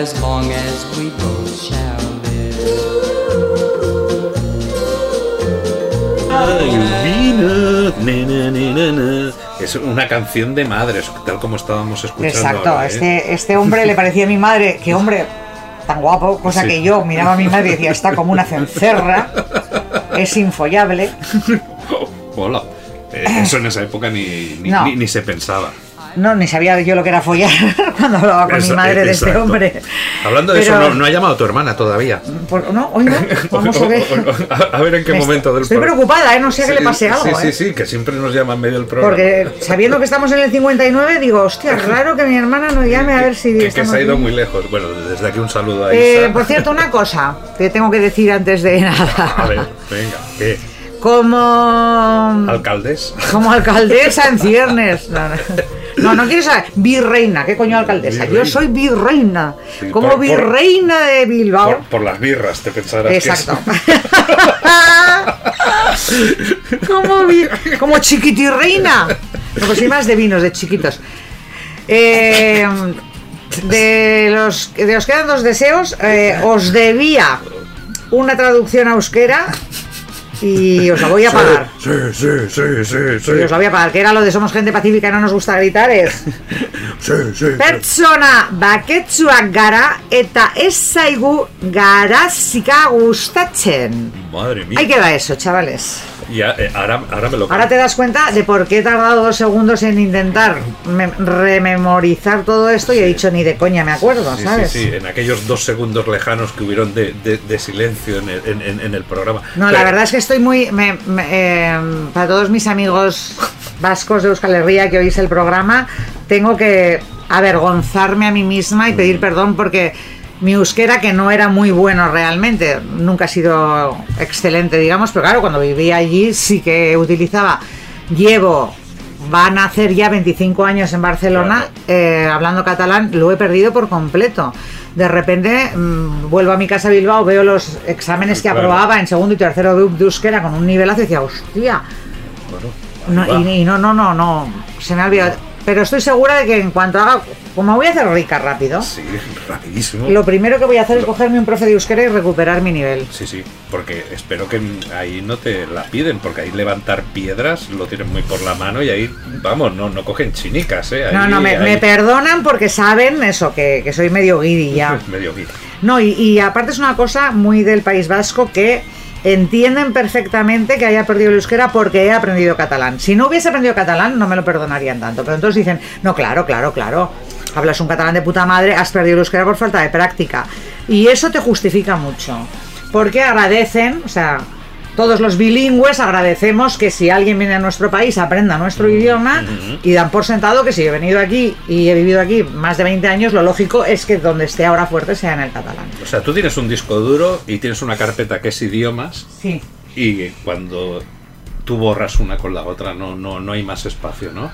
As long as we both shall live. Ay, Venus, na, na, na, na, na. Es una canción de madres, tal como estábamos escuchando. Exacto, ahora, ¿eh? este, este hombre le parecía a mi madre, que hombre tan guapo, cosa Sí. que yo miraba a mi madre y decía, está como una cencerra, es infollable. *laughs* Hola. Eh, eso en esa época ni, ni, No. ni- ni se pensaba. No, ni sabía yo lo que era follar cuando hablaba con mi Esa- madre de este exacto. hombre. Hablando de Pero- eso, no, no ha llamado a tu hermana todavía. Por- no, hoy no, vamos a ver. *laughs* A, a ver en qué Me momento del Estoy preocupada, ¿eh? no sé que le pase algo. Sí, sí, ¿eh? sí, que siempre nos llama en medio del programa. Porque sabiendo que estamos en el 59, digo, hostia, raro que mi hermana no llame a ver si que, que se ha ido bien. muy lejos. Bueno, desde aquí un saludo a Eh, Isa. por cierto, una cosa que tengo que decir antes de *laughs* A nada. ver, venga, ¿qué? Como, ¿Alcaldes? como alcaldesa en ciernes. No, no, *laughs* no, no quiero saber. Virreina, ¿qué coño alcaldesa? Yo soy virreina. Sí, Como por- virreina de Bilbao. Por, por las birras, te pensarás Exacto. que *laughs* como, vi- como chiquitirreina. No, pues soy más de vinos, de chiquitos. Eh, de los de os quedan dos deseos, eh, os debía una traducción a euskera y os la voy a pagar. Sí, sí, sí, sí, sí. Y os la voy a pagar, que era lo de somos gente pacífica y no nos gusta gritar, es *laughs* Sí, sí. Pertsona baketsuak gara eta ez zaigu garazika gustatzen. Madre mía. Ahí queda eso, chavales. Eh, ahora, ahora me lo Ahora te das cuenta de por qué he tardado dos segundos en intentar me- rememorizar todo esto y he dicho ni de coña me acuerdo, Sí, ¿sabes? sí, sí, en aquellos dos segundos lejanos que hubieron de, de- de silencio en el, en- en- en el programa. No, la verdad es que estoy muy... me- me- eh, para todos mis amigos vascos de Euskal Herria que oís el programa, tengo que avergonzarme a mí misma y Mm. pedir perdón porque mi euskera que no era muy bueno realmente, nunca ha sido excelente, digamos, pero claro, cuando vivía allí sí que utilizaba, llevo, van a hacer ya 25 años en Barcelona eh, hablando catalán, lo he perdido por completo. De repente mm, vuelvo a mi casa a Bilbao, veo los exámenes que Claro. aprobaba en segundo y tercero de, euskera con un nivelazo y decía, hostia, no, y, y no, no, no, no, se me ha olvidado. Pero estoy segura de que en cuanto haga, como voy a hacer rica rápido, Sí, rapidísimo. lo primero que voy a hacer es cogerme un profe de euskera y recuperar mi nivel. Sí, sí, porque espero que ahí no te la piden, porque ahí levantar piedras lo tienen muy por la mano y ahí, vamos, no, no cogen chinicas, ¿eh? No, no, me, ahí- me perdonan porque saben eso, que, que soy medio guiri ya. *laughs* Medio guiri. No, y, y aparte es una cosa muy del País Vasco que entienden perfectamente que haya perdido el euskera porque he aprendido catalán. Si no hubiese aprendido catalán no me lo perdonarían tanto, pero entonces dicen, no, claro, claro, claro, hablas un catalán de puta madre, has perdido el euskera por falta de práctica. Y eso te justifica mucho, porque agradecen, o sea... Todos los bilingües agradecemos que si alguien viene a nuestro país aprenda nuestro idioma y dan por sentado que si he venido aquí y he vivido aquí más de 20 años, lo lógico es que donde esté ahora fuerte sea en el catalán. O sea, tú tienes un disco duro y tienes una carpeta que es idiomas Sí. y cuando tú borras una con la otra no, no, no hay más espacio, ¿no?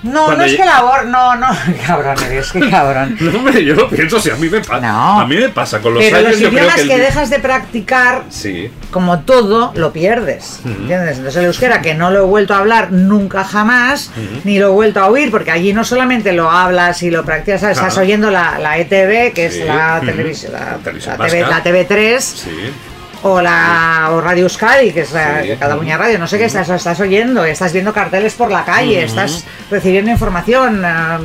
No, Cuando no es que labor, no, no, *laughs* cabrón eres, qué cabrón. *laughs* No, hombre, yo lo pienso, si a mí me pasa. No. A mí me pasa con los Pero años, los yo creo idiomas que que, el- dejas de practicar, Sí, como todo, lo pierdes. ¿Entiendes? Entonces el euskera, que no lo he vuelto a hablar nunca jamás, ni lo he vuelto a oír, porque allí no solamente lo hablas y lo practicas, ¿sabes? estás Ajá. oyendo la, la ETV, que Sí. es la Ujú. televisión, la, La TV, la TV3, sí. O la o Radio Euskadi, que es la Sí. Cataluña Radio, no sé qué, estás, estás oyendo, estás viendo carteles por la calle, estás recibiendo información. ah,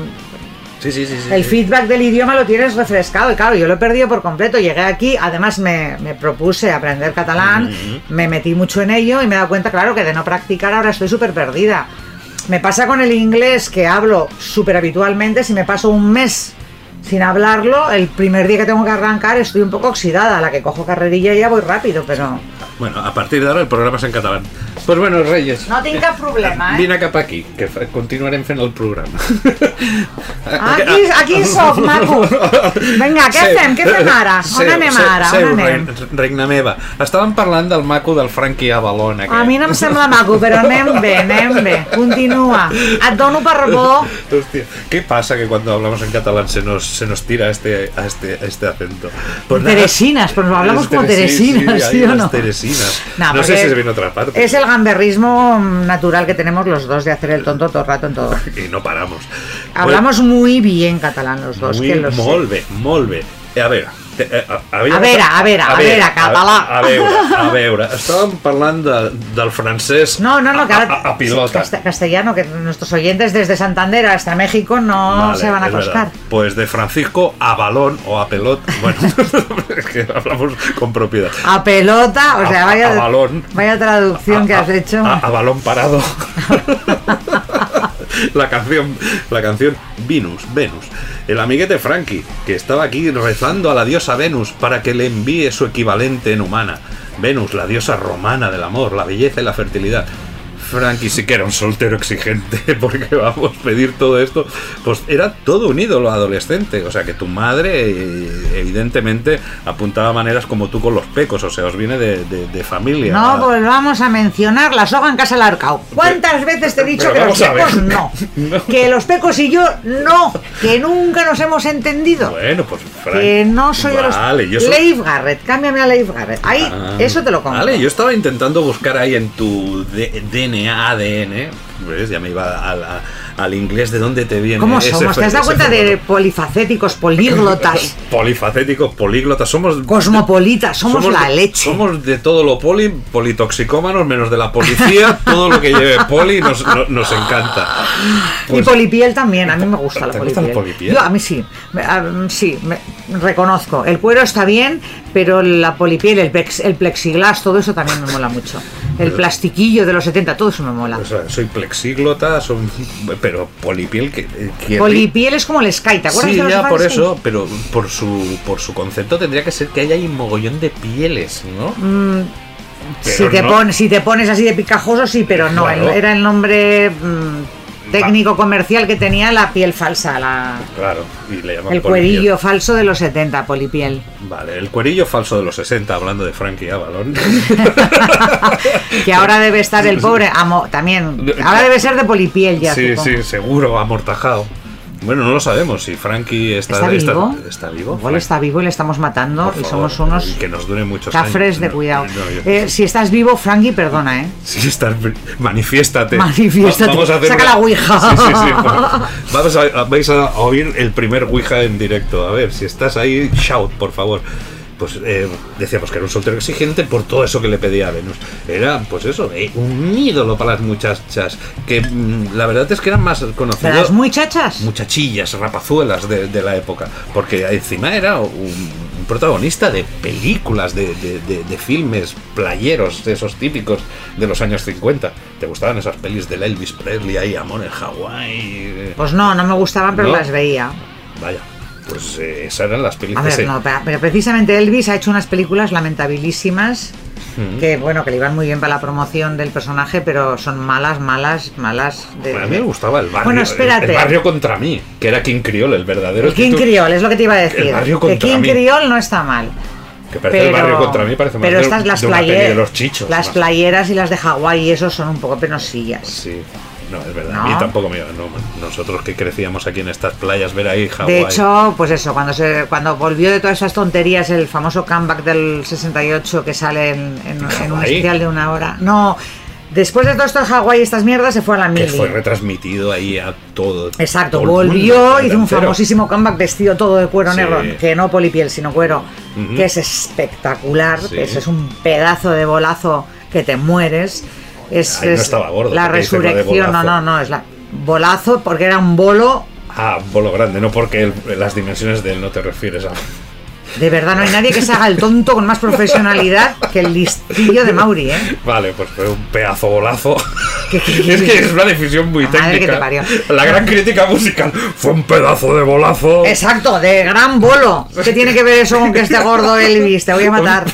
Sí, sí, sí, el feedback del idioma lo tienes refrescado y claro, yo lo he perdido por completo. Llegué aquí, además me, me propuse aprender catalán, me metí mucho en ello y me he dado cuenta, claro, que de no practicar ahora estoy súper perdida. Me pasa con el inglés que hablo súper habitualmente, si me paso un mes sin hablarlo, el primer día que tengo que arrancar estoy un poco oxidada, a la que cojo carrerilla ya voy rápido, pero Bueno, a partir de ahora el programa es en catalán. Pues bueno, Reyes. no tinc cap problema, eh? Vine cap aquí, que continuarem fent el programa. *laughs* Aquí, aquí sóc, maco. Vinga, què fem? Què fem ara? On anem ara? Seu, On anem? reina, reina meva. Estàvem parlant del maco del Frankie Avalon. Aquest. A mi no em sembla maco, però anem bé, anem bé. Continua. Et dono per bo. Hostia, ¿qué pasa que cuando hablamos en catalán se nos, se nos tira este, a este, a este acento? Pues nada. Teresinas, pues hablamos como teresinas, sí, ¿sí hay o no? teresinas. No, No, sé si es en otra parte. Es el gamberrismo natural que tenemos los dos de hacer el tonto todo el rato en todo. *laughs* Y no paramos. Hablamos muy bien catalán los dos, Muy, que lo bé. Eh, A veure, te- a, a, A veure, a veure, a veure, català. A, a veure, a veure, estàvem parlant de, del francès No, no, no, que a, ahora a, a pilota. casta- castellano, que nuestros oyentes desde Santander hasta México no Vale, se van a costar. Pues de Francisco a balón o a pelot. Bueno, *laughs* es que hablamos con propiedad. A pelota, o sea, A- vaya, a balón. vaya traducción que A- has hecho. A, a balón parado. *laughs* *laughs* la canción, la canción Venus, Venus. El amiguete Frankie, que estaba aquí rezando a la diosa Venus para que le envíe su equivalente en humana. Venus, la diosa romana del amor, la belleza y la fertilidad. Frankie sí que era un soltero exigente, *laughs* porque vamos, pedir todo esto, pues era todo un ídolo adolescente. O sea que tu madre, eh, evidentemente, apuntaba maneras como tú con los pecos, o sea, os viene de, de- de familia. No volvamos a mencionar la soga en casa del arcao. ¿Cuántas veces te he dicho Pero que los pecos no? *laughs* No. Que los pecos y yo no, que nunca nos hemos entendido. Bueno, pues Frank- Que no soy vale, de los. soy- Leif Garrett, cámbiame a Leif Garrett. Ahí, Ah, eso te lo compro. Vale, yo estaba intentando buscar ahí en tu D- ADN. ¿Ves? Ya me iba al, inglés de dónde te viene. ¿Cómo ese somos? ¿Te has dado cuenta de polifacéticos, políglotas, *laughs* Polifacéticos, políglotas, somos. cosmopolitas? Somos, la de- leche. Somos de todo lo poli, politoxicómanos, menos de la policía. *laughs* todo lo que lleve poli nos, no- nos encanta. y Pues- polipiel también, a mí me gusta la ¿Te gusta polipiel. la polipiel? Yo, a mí sí, sí, me- reconozco. El cuero está bien, pero la polipiel, el, plex- el plexiglas, todo eso también me mola mucho. El plastiquillo de los 70, todo eso me mola. o sea, soy plexíglota, son, pero polipiel que. que Polipiel es como el Sky, ¿te acuerdas Sí, de los ya Sky? por eso, pero por su, por su concepto tendría que ser que haya un mogollón de pieles, ¿no? Si Pero te, no. pones, si te pones así de picajoso, sí, pero no, Claro. el- era el nombre mm, técnico comercial que tenía la piel falsa, la, Claro, y le llaman el polipiel. cuerillo falso de los 70, polipiel. Vale, el cuerillo falso de los 60, hablando de Frankie Avalon. *laughs* que ahora debe estar el pobre amo, también. Ahora debe ser de polipiel ya. sí, sí, seguro, amortajado. Bueno, no lo sabemos si Frankie está, ¿Está vivo? está vivo. Igual está vivo y le estamos matando y somos unos que nos dure muchos cafres años. de No, cuidado. no, Eh, si estás vivo, Frankie, perdona, ¿eh? *laughs* Sí, estás, manifiéstate. *laughs* Manifiéstate. Va- Vamos a hacer Saca una- la ouija. Sí, sí, sí. *laughs* Vamos a, a- vais a oír el primer ouija en directo. A ver, si estás ahí, shout, por favor. Pues eh, decíamos que era un soltero exigente por todo eso que le pedía a Venus. Era, pues eso, eh, un ídolo para las muchachas. Que mm, la verdad es que eran más ¿Pero conocidos. las muy chachas? muchachillas, rapazuelas de, de la época, porque encima era un, protagonista de películas, de, de- de- de filmes playeros, esos típicos de los años 50. ¿Te gustaban esas pelis del Elvis Presley ahí, Amor en Hawái? Pues no, no me gustaban, pero ¿No? las veía. Vaya, pues eh, esas eran las pelis A que ver, se- no, pero, pero precisamente Elvis ha hecho unas películas lamentabilísimas Mm. que, bueno, que le iban muy bien para la promoción del personaje, pero son malas, malas, malas. De, A mí me gustaba el barrio. Bueno, el- espérate. El, barrio contra mí, que era King Creole, el verdadero. El King Creole, es lo que te iba a decir. El barrio que contra King mí. Creole no está mal. Que parece el barrio contra mí, parece más pero de, estas las de los chichos. las más. playeras y las de Hawái y eso son un poco penosillas. Sí, no, es verdad. ¿No? A mí tampoco me iba. No, nosotros que crecíamos aquí en estas playas, ver ahí Hawái. De hecho, pues eso, cuando se cuando volvió de todas esas tonterías el famoso comeback del 68 que sale en, en- en un especial de una hora. No, después de todo esto de Hawái y estas mierdas se fue a la que mili. fue retransmitido ahí a todo. Exacto, todo volvió, hizo un famosísimo comeback vestido todo de cuero Sí. negro, que no polipiel, sino cuero, que es espectacular, Sí. que es un pedazo de bolazo que te mueres. Es, Ahí no es estaba gordo, la ¿por qué dices lo de resurrección, no, no, no, es la bolazo porque era un bolo, Ah, bolo grande, no porque el- las dimensiones de él no te refieres a. de verdad no hay nadie que se haga el tonto con más profesionalidad que el listillo de Mauri, ¿eh? Vale, pues fue un pedazo bolazo. Que- que- es que es una definición muy técnica. te parió. La gran crítica musical fue un pedazo de bolazo. Exacto, de gran bolo. ¿Qué tiene que ver eso con que esté gordo Elvis? Te voy a matar. *laughs*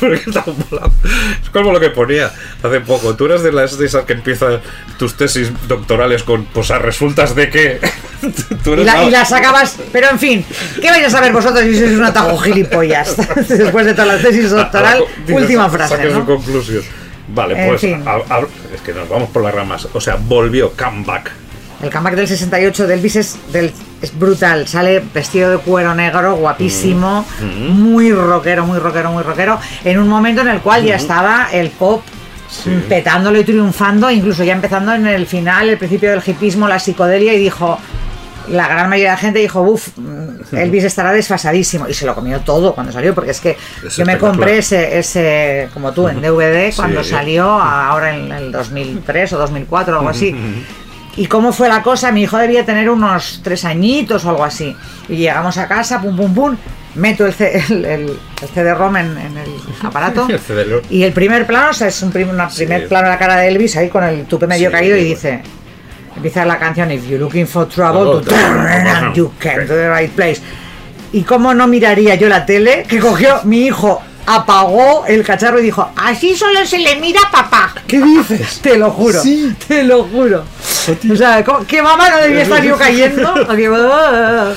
Es como lo que ponía hace poco. Tú eres de las de esas que empiezan tus tesis doctorales con, pues a resultas de que. *laughs* Tú Y, eres la- y la- las acabas. Pero en fin, ¿qué vais a saber vosotros si sois un atajo gilipollas? *laughs* Después de todas las tesis doctoral, Ah, última frase. saques ¿no? su conclusión. Vale, En pues fin. a- a- es que nos vamos por las ramas. O sea, volvió comeback. El comeback del 68 de Elvis es, del, es brutal. Sale vestido de cuero negro, guapísimo, Mm. muy rockero, muy rockero, muy rockero. En un momento en el cual ya estaba el pop Sí. petándolo y triunfando, incluso ya empezando en el final, el principio del hipismo, la psicodelia, y dijo. La gran mayoría de la gente dijo, uff, *laughs* Elvis estará desfasadísimo. Y se lo comió todo cuando salió, porque es que Es yo me compré ese, ese, como tú, en *laughs* DVD cuando Sí. salió, ahora en el 2003 o 2004 o algo así. *laughs* ¿Y cómo fue la cosa? Mi hijo debía tener unos tres añitos o algo así. Y llegamos a casa, pum, pum, pum, meto el, el, el- el CD-ROM en, en el aparato. Y el primer plano, o sea, es un prim- una Sí. primer plano de la cara de Elvis ahí con el tupe medio Sí, caído y bueno. dice... Empieza la canción If you're looking for trouble, Oh, to turn and you came to the right place. ¿Y cómo no miraría yo la tele? Que cogió mi hijo, apagó el cacharro y dijo, así solo se le mira a papá. ¿Qué dices? Te lo juro, Sí. te lo juro. O sea, ¿cómo- ¿qué mamá no debía estar yo cayendo? O que, "Ah".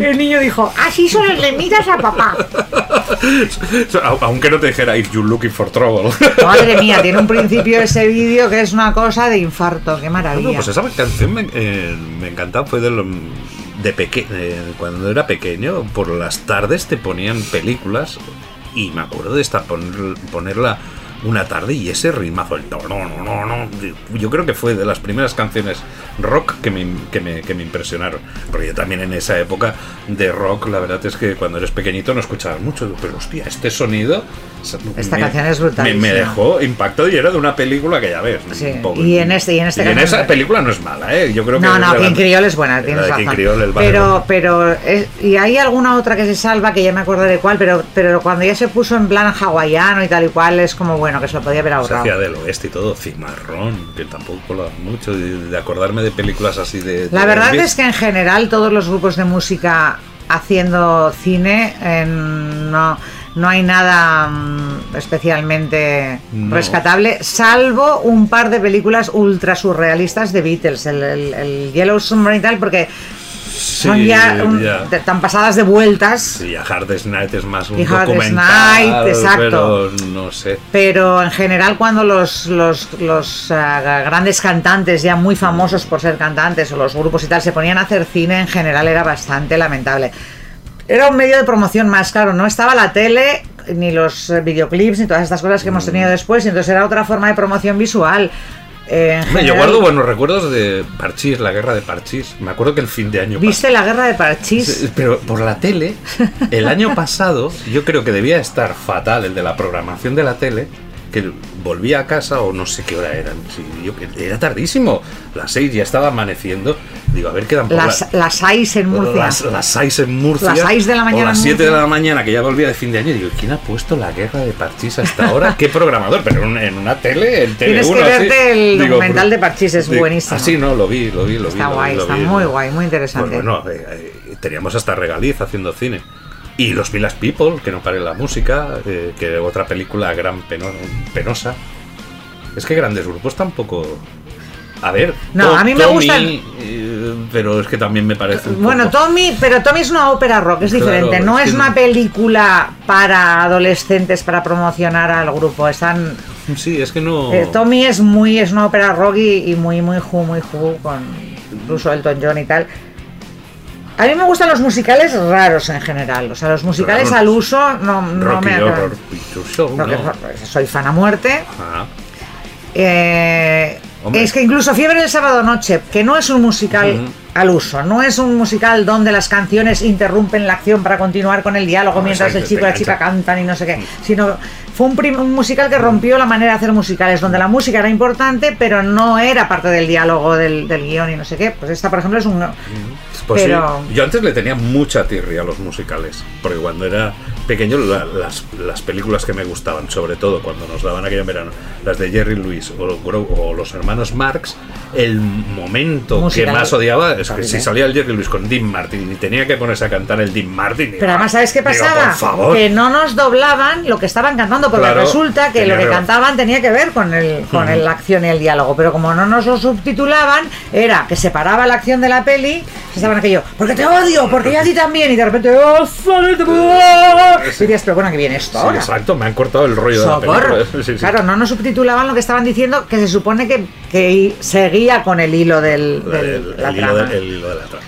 El niño dijo, así solo le miras a papá. *laughs* Aunque no te dijera If you're looking for trouble. *laughs* Madre mía, tiene un *laughs* principio ese vídeo que es una cosa de infarto, qué maravilla. pues esa canción me, eh, me encantaba, fue de, lo- de peque- eh, cuando era pequeño, por las tardes te ponían películas y me acuerdo de esta poner- ponerla una tarde y ese ritmazo, el no, no, no, no, no, yo creo que fue de las primeras canciones rock que me, que me, que me impresionaron, porque yo también en esa época de rock, la verdad es que cuando eres pequeñito no escuchabas mucho, pero hostia, este sonido... Esta me- canción es me, brutalísima. me dejó impactado y era de una película que ya ves. Sí, un poco- y en este- y en este y en esa película no es mala, ¿eh? Yo creo que No, no, King Criol es buena, tienes razón. Criol, el pero, pero, es- y hay alguna otra que se salva, que ya me acuerdo de cuál, pero, pero cuando ya se puso en plan hawaiano y tal y cual, es como bueno, que se lo podía haber se ahorrado. hacía del oeste y todo, cimarrón, que tampoco colaba mucho, de, acordarme de películas así de... La de verdad Elvis. es que en general todos los grupos de música haciendo cine en- no, no hay nada mm, especialmente No. rescatable, salvo un par de películas ultra surrealistas de Beatles, el, el- el Yellow Submarine y tal, porque son Sí, ya, un- ya. tan pasadas de vueltas. Sí, a Hardest Night es más un Y documental, Night, exacto. pero no sé. Pero en general cuando los, los, los, ah, grandes cantantes, ya muy famosos por ser cantantes, o los grupos y tal, se ponían a hacer cine, en general era bastante lamentable. Era un medio de promoción más, claro, no estaba la tele, ni los eh, videoclips, ni todas estas cosas que hemos tenido Mm. después, entonces era otra forma de promoción visual. Eh, yo guardo buenos recuerdos de Parchís, la guerra de Parchís. Me acuerdo que el fin de año ¿Viste la guerra de Parchís? Sí, Pero por la tele, *laughs* el año pasado, yo creo que debía estar fatal el de la programación de la tele, que volvía a casa o no sé qué hora eran. Sí, yo- era tardísimo. Las seis ya estaba amaneciendo. Digo, a ver, quedan por Las, las seis en la- Murcia. Las, las seis en Murcia. Las seis de la mañana O las siete de la mañana, que ya volvía de fin de año. Digo, ¿quién ha puesto la guerra de Parchís a esta hora? *laughs* ¿Qué programador? Pero en, en una tele, en tele Tienes que verte el documental de Parchís, es buenísimo. Ah, sí, no, lo vi, lo vi, lo vi. Está lo vi, guay, lo está vi, muy guay, muy interesante. pues bueno, eh, eh, teníamos hasta regaliz haciendo cine. Y los Village People, que no pare la música, eh, que otra película gran peno- penosa. Es que grandes grupos tampoco. A ver, No, To- a mí me Tommy, gustan- eh, pero es que también me parece. un Bueno, poco- Tommy, pero Tommy es una ópera rock, es Claro, diferente. No es es que- una película para adolescentes para promocionar al grupo. Están. Sí, es que no. eh, Tommy es muy, es una ópera rock y, y muy, muy ju, muy ju, con incluso Elton John y tal. A mí me gustan los musicales raros en general. O sea, los musicales Raros. al uso no, no Rocky me Rocky ¿no? Horror, Soy fan a muerte. Ah, Eh, es que incluso Fiebre del Sábado Noche, que no es un musical al uso, no es un musical donde las canciones interrumpen la acción para continuar con el diálogo No, mientras el chico y la chica cantan y no sé qué, sino fue un musical que rompió la manera de hacer musicales, donde la música era importante, pero no era parte del diálogo del, del guion y no sé qué. Pues esta, por ejemplo, es un... Pues Pero- sí, yo antes le tenía mucha tirria a los musicales, porque cuando era pequeño la- las, las películas que me gustaban, sobre todo cuando nos daban aquello en verano, las de Jerry Lewis o, o los hermanos Marx, el momento Musical. que más odiaba es que si salía el Jerry Lewis con Dean Martin y tenía que ponerse a cantar el Dean Martin... Pero además, ¿sabes qué pasaba? Que no nos doblaban lo que estaban cantando, porque Claro, resulta que lo que cantaban tenía que ver con el con el- la acción y el diálogo. Pero como no nos lo subtitulaban, era que se paraba la acción de la peli, estaban aquello, porque te odio, porque yo a ti también, y de repente, ¡oh, *laughs* Y dirías, pero bueno, que viene esto Sí, ahora. exacto, me han cortado el rollo Socorro. de la película. *laughs* Sí, sí. Claro, no nos subtitulaban lo que estaban diciendo, que se supone que, que seguía con el hilo del, El- del- el- la el hilo trama. de- el hilo de la trama.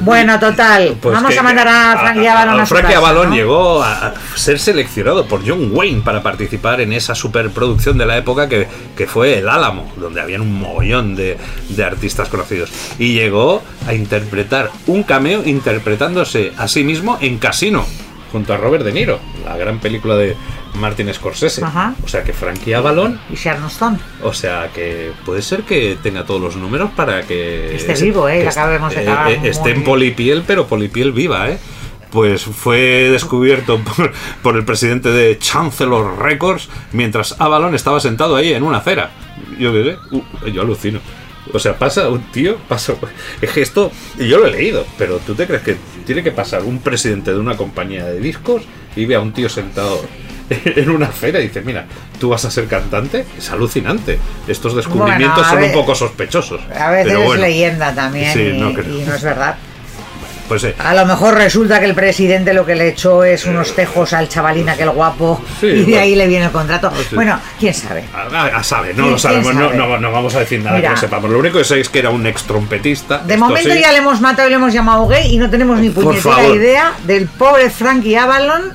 Bueno, total, Pues vamos a mandar a Frankie Avalon a, su Frankie casa, Avalon ¿no? llegó a a ser seleccionado por John Wayne para participar en esa superproducción de la época que, que fue El Álamo, donde habían un mogollón de, de artistas conocidos. Y llegó a interpretar un cameo interpretándose a sí mismo en Casino, junto a Robert De Niro, la gran película de Martin Scorsese. Ajá. O sea que Frankie Avalon, Y Sharon Stone. o sea que puede ser que tenga todos los números para que Esté vivo, ¿eh? que acabemos de eh, eh, esté en polipiel, pero polipiel viva, ¿eh? Pues fue descubierto *laughs* por, por el presidente de Chancellor Records mientras Avalon estaba sentado ahí en una acera. Yo qué sé, uh, yo alucino. O sea, pasa un tío, pasa. Es que esto, y yo lo he leído, pero ¿tú te crees que tiene que pasar un presidente de una compañía de discos y ve a un tío sentado *laughs* en una acera y dice, mira, tú vas a ser cantante? Es alucinante. Estos descubrimientos Bueno, son un poco sospechosos. A veces pero es bueno, leyenda también Sí, y, no creo. y no es verdad. Pues eh, A lo mejor resulta que el presidente lo que le echó es unos tejos al chavalín aquel guapo Sí, y de bueno. ahí le viene el contrato. sí. Bueno, quién sabe. a, a saber, no ¿Quién- lo sabemos, no, sabe? no, no vamos a decir nada Mira. que no sepamos. Lo único que sé es que era un ex trompetista. De esto momento sí. ya le hemos matado y le hemos llamado gay y no tenemos ni puñetera idea del pobre Frankie Avalon,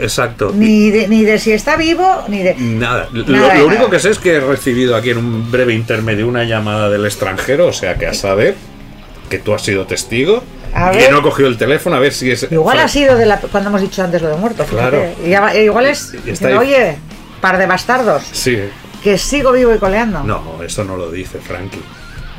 Exacto. ni de, ni de si está vivo, ni de... Nada. Lo, Nada lo único nada. que sé es que he recibido aquí en un breve intermedio una llamada del extranjero, o sea que a saber que tú has sido testigo. A que ver. no ha cogido el teléfono a ver si es. Igual ha sido de la, cuando hemos dicho antes lo de muerto. Claro. Ya- igual es, diciendo, oye, par de bastardos, Sí. que sigo vivo y coleando. No, eso no lo dice Frankie.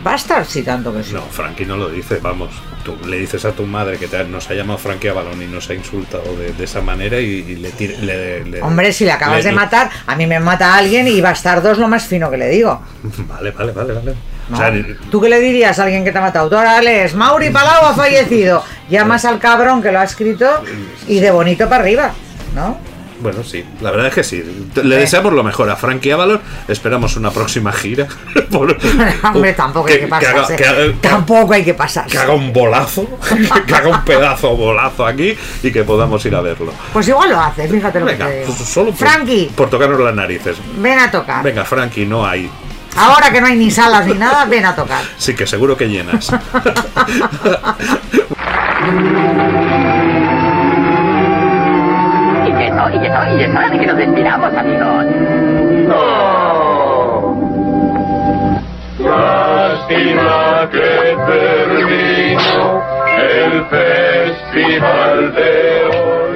Bastards sí, tanto que sí. No, Frankie no lo dice, vamos. Tú le dices a tu madre que te nos ha llamado Frankie Avalon y nos ha insultado de, de esa manera y, y le, tira- le- le- Hombre, si le acabas le- de matar, a mí me mata alguien y bastardo es lo más fino que le digo. *laughs* Vale, vale, vale, vale. ¿No? O sea, ¿Tú qué le dirías a alguien que te ha matado? Tú ahora lees, Mauri Palau ha fallecido. Llamas al cabrón que lo ha escrito y de bonito para arriba, ¿no? Bueno, sí, la verdad es que sí. Le deseamos lo mejor a Frankie Avalon. Esperamos una próxima gira. *laughs* Por- *laughs* Hombre, tampoco hay que pasarse. que haga- Tampoco hay que pasarse. que haga un bolazo, *laughs* que haga un pedazo bolazo aquí y que podamos ir a verlo. Pues igual lo hace, fíjate lo Venga, que te digo. solo por, Frankie, por tocarnos las narices. ven a tocar. Venga, Frankie, no hay. Ahora que no hay ni salas ni nada, ven a tocar. Sí, que seguro que llenas. Y eso, y eso, y es hora de que nos despidamos, amigos. Lástima que terminó el festival de hoy.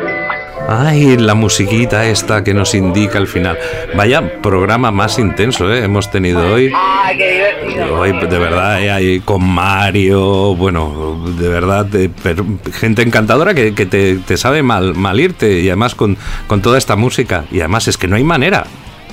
Ay, la musiquita esta que nos indica el final. Vaya programa más intenso, ¿eh? Hemos tenido hoy. Ay, qué divertido. Hoy, de verdad, eh, ahí con Mario, bueno, de verdad, de- pero gente encantadora que, que te, te sabe mal, mal irte y además con, con toda esta música. Y además es que no hay manera.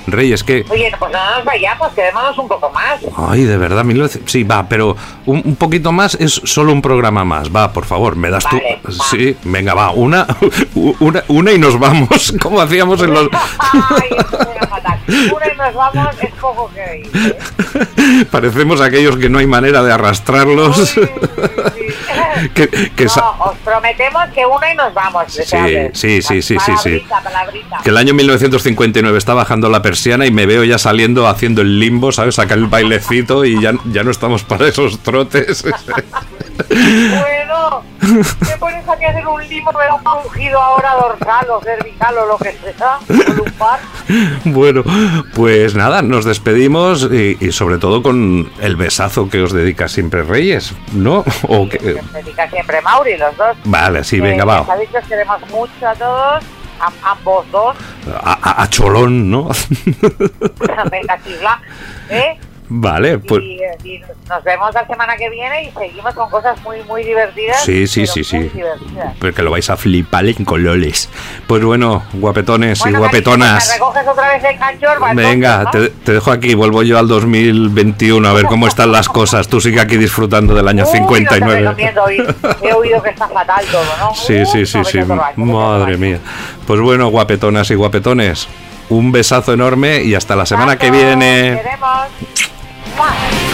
Rey, es que... Oye, pues no nos vayamos, quedémonos un poco más. Ay, de verdad, 1900 sí, va, pero un, un poquito más es solo un programa más. Va, por favor, me das Vale, tú. va. Sí, venga, va, una, *laughs* una, una y nos vamos, *laughs* como hacíamos en los. Ay, fatal. Una y nos vamos, es poco que ir. ¿eh? *laughs* Parecemos aquellos que no hay manera de arrastrarlos. Uy, sí. *laughs* que, No, os prometemos que una y nos vamos. Sí, sí, sí, sí, sí, que el año 1959 está bajando la persiana y me veo ya saliendo haciendo el limbo, ¿sabes? Sacar el bailecito y ya, ya no estamos para esos trotes. *laughs* Bueno, me pones aquí a hacer un limo, da un ungido ahora dorsal o cervical o lo que sea, lumbar. Bueno, pues nada, nos despedimos y, y sobre todo con el besazo que os dedica siempre Reyes, ¿no? O que- Que me dedica siempre Mauri, los dos. vale, sí, Eh, venga, va. sabéis que os queremos mucho a todos, a, ambos dos, A, a- a Cholón, ¿no? *laughs* venga, chifla, ¿eh? Vale, pues y, y nos vemos la semana que viene y seguimos con cosas muy, muy divertidas. sí, sí, sí, sí. divertidas. Pero que lo vais a flipar en colores. Pues bueno, guapetones y Bueno, guapetonas. Cariño, ¿me recoges otra vez el? Venga, te, te dejo aquí, vuelvo yo al 2021 a ver cómo están las cosas. Tú sigue aquí disfrutando del año ¿no? Uy, no te 59. recomiendo oír. He oído que está fatal todo, ¿no? *laughs* Sí, sí, sí, no, sí. Madre mía. Pues bueno, guapetonas y guapetones, un besazo enorme y hasta la semana que viene. Queremos. One.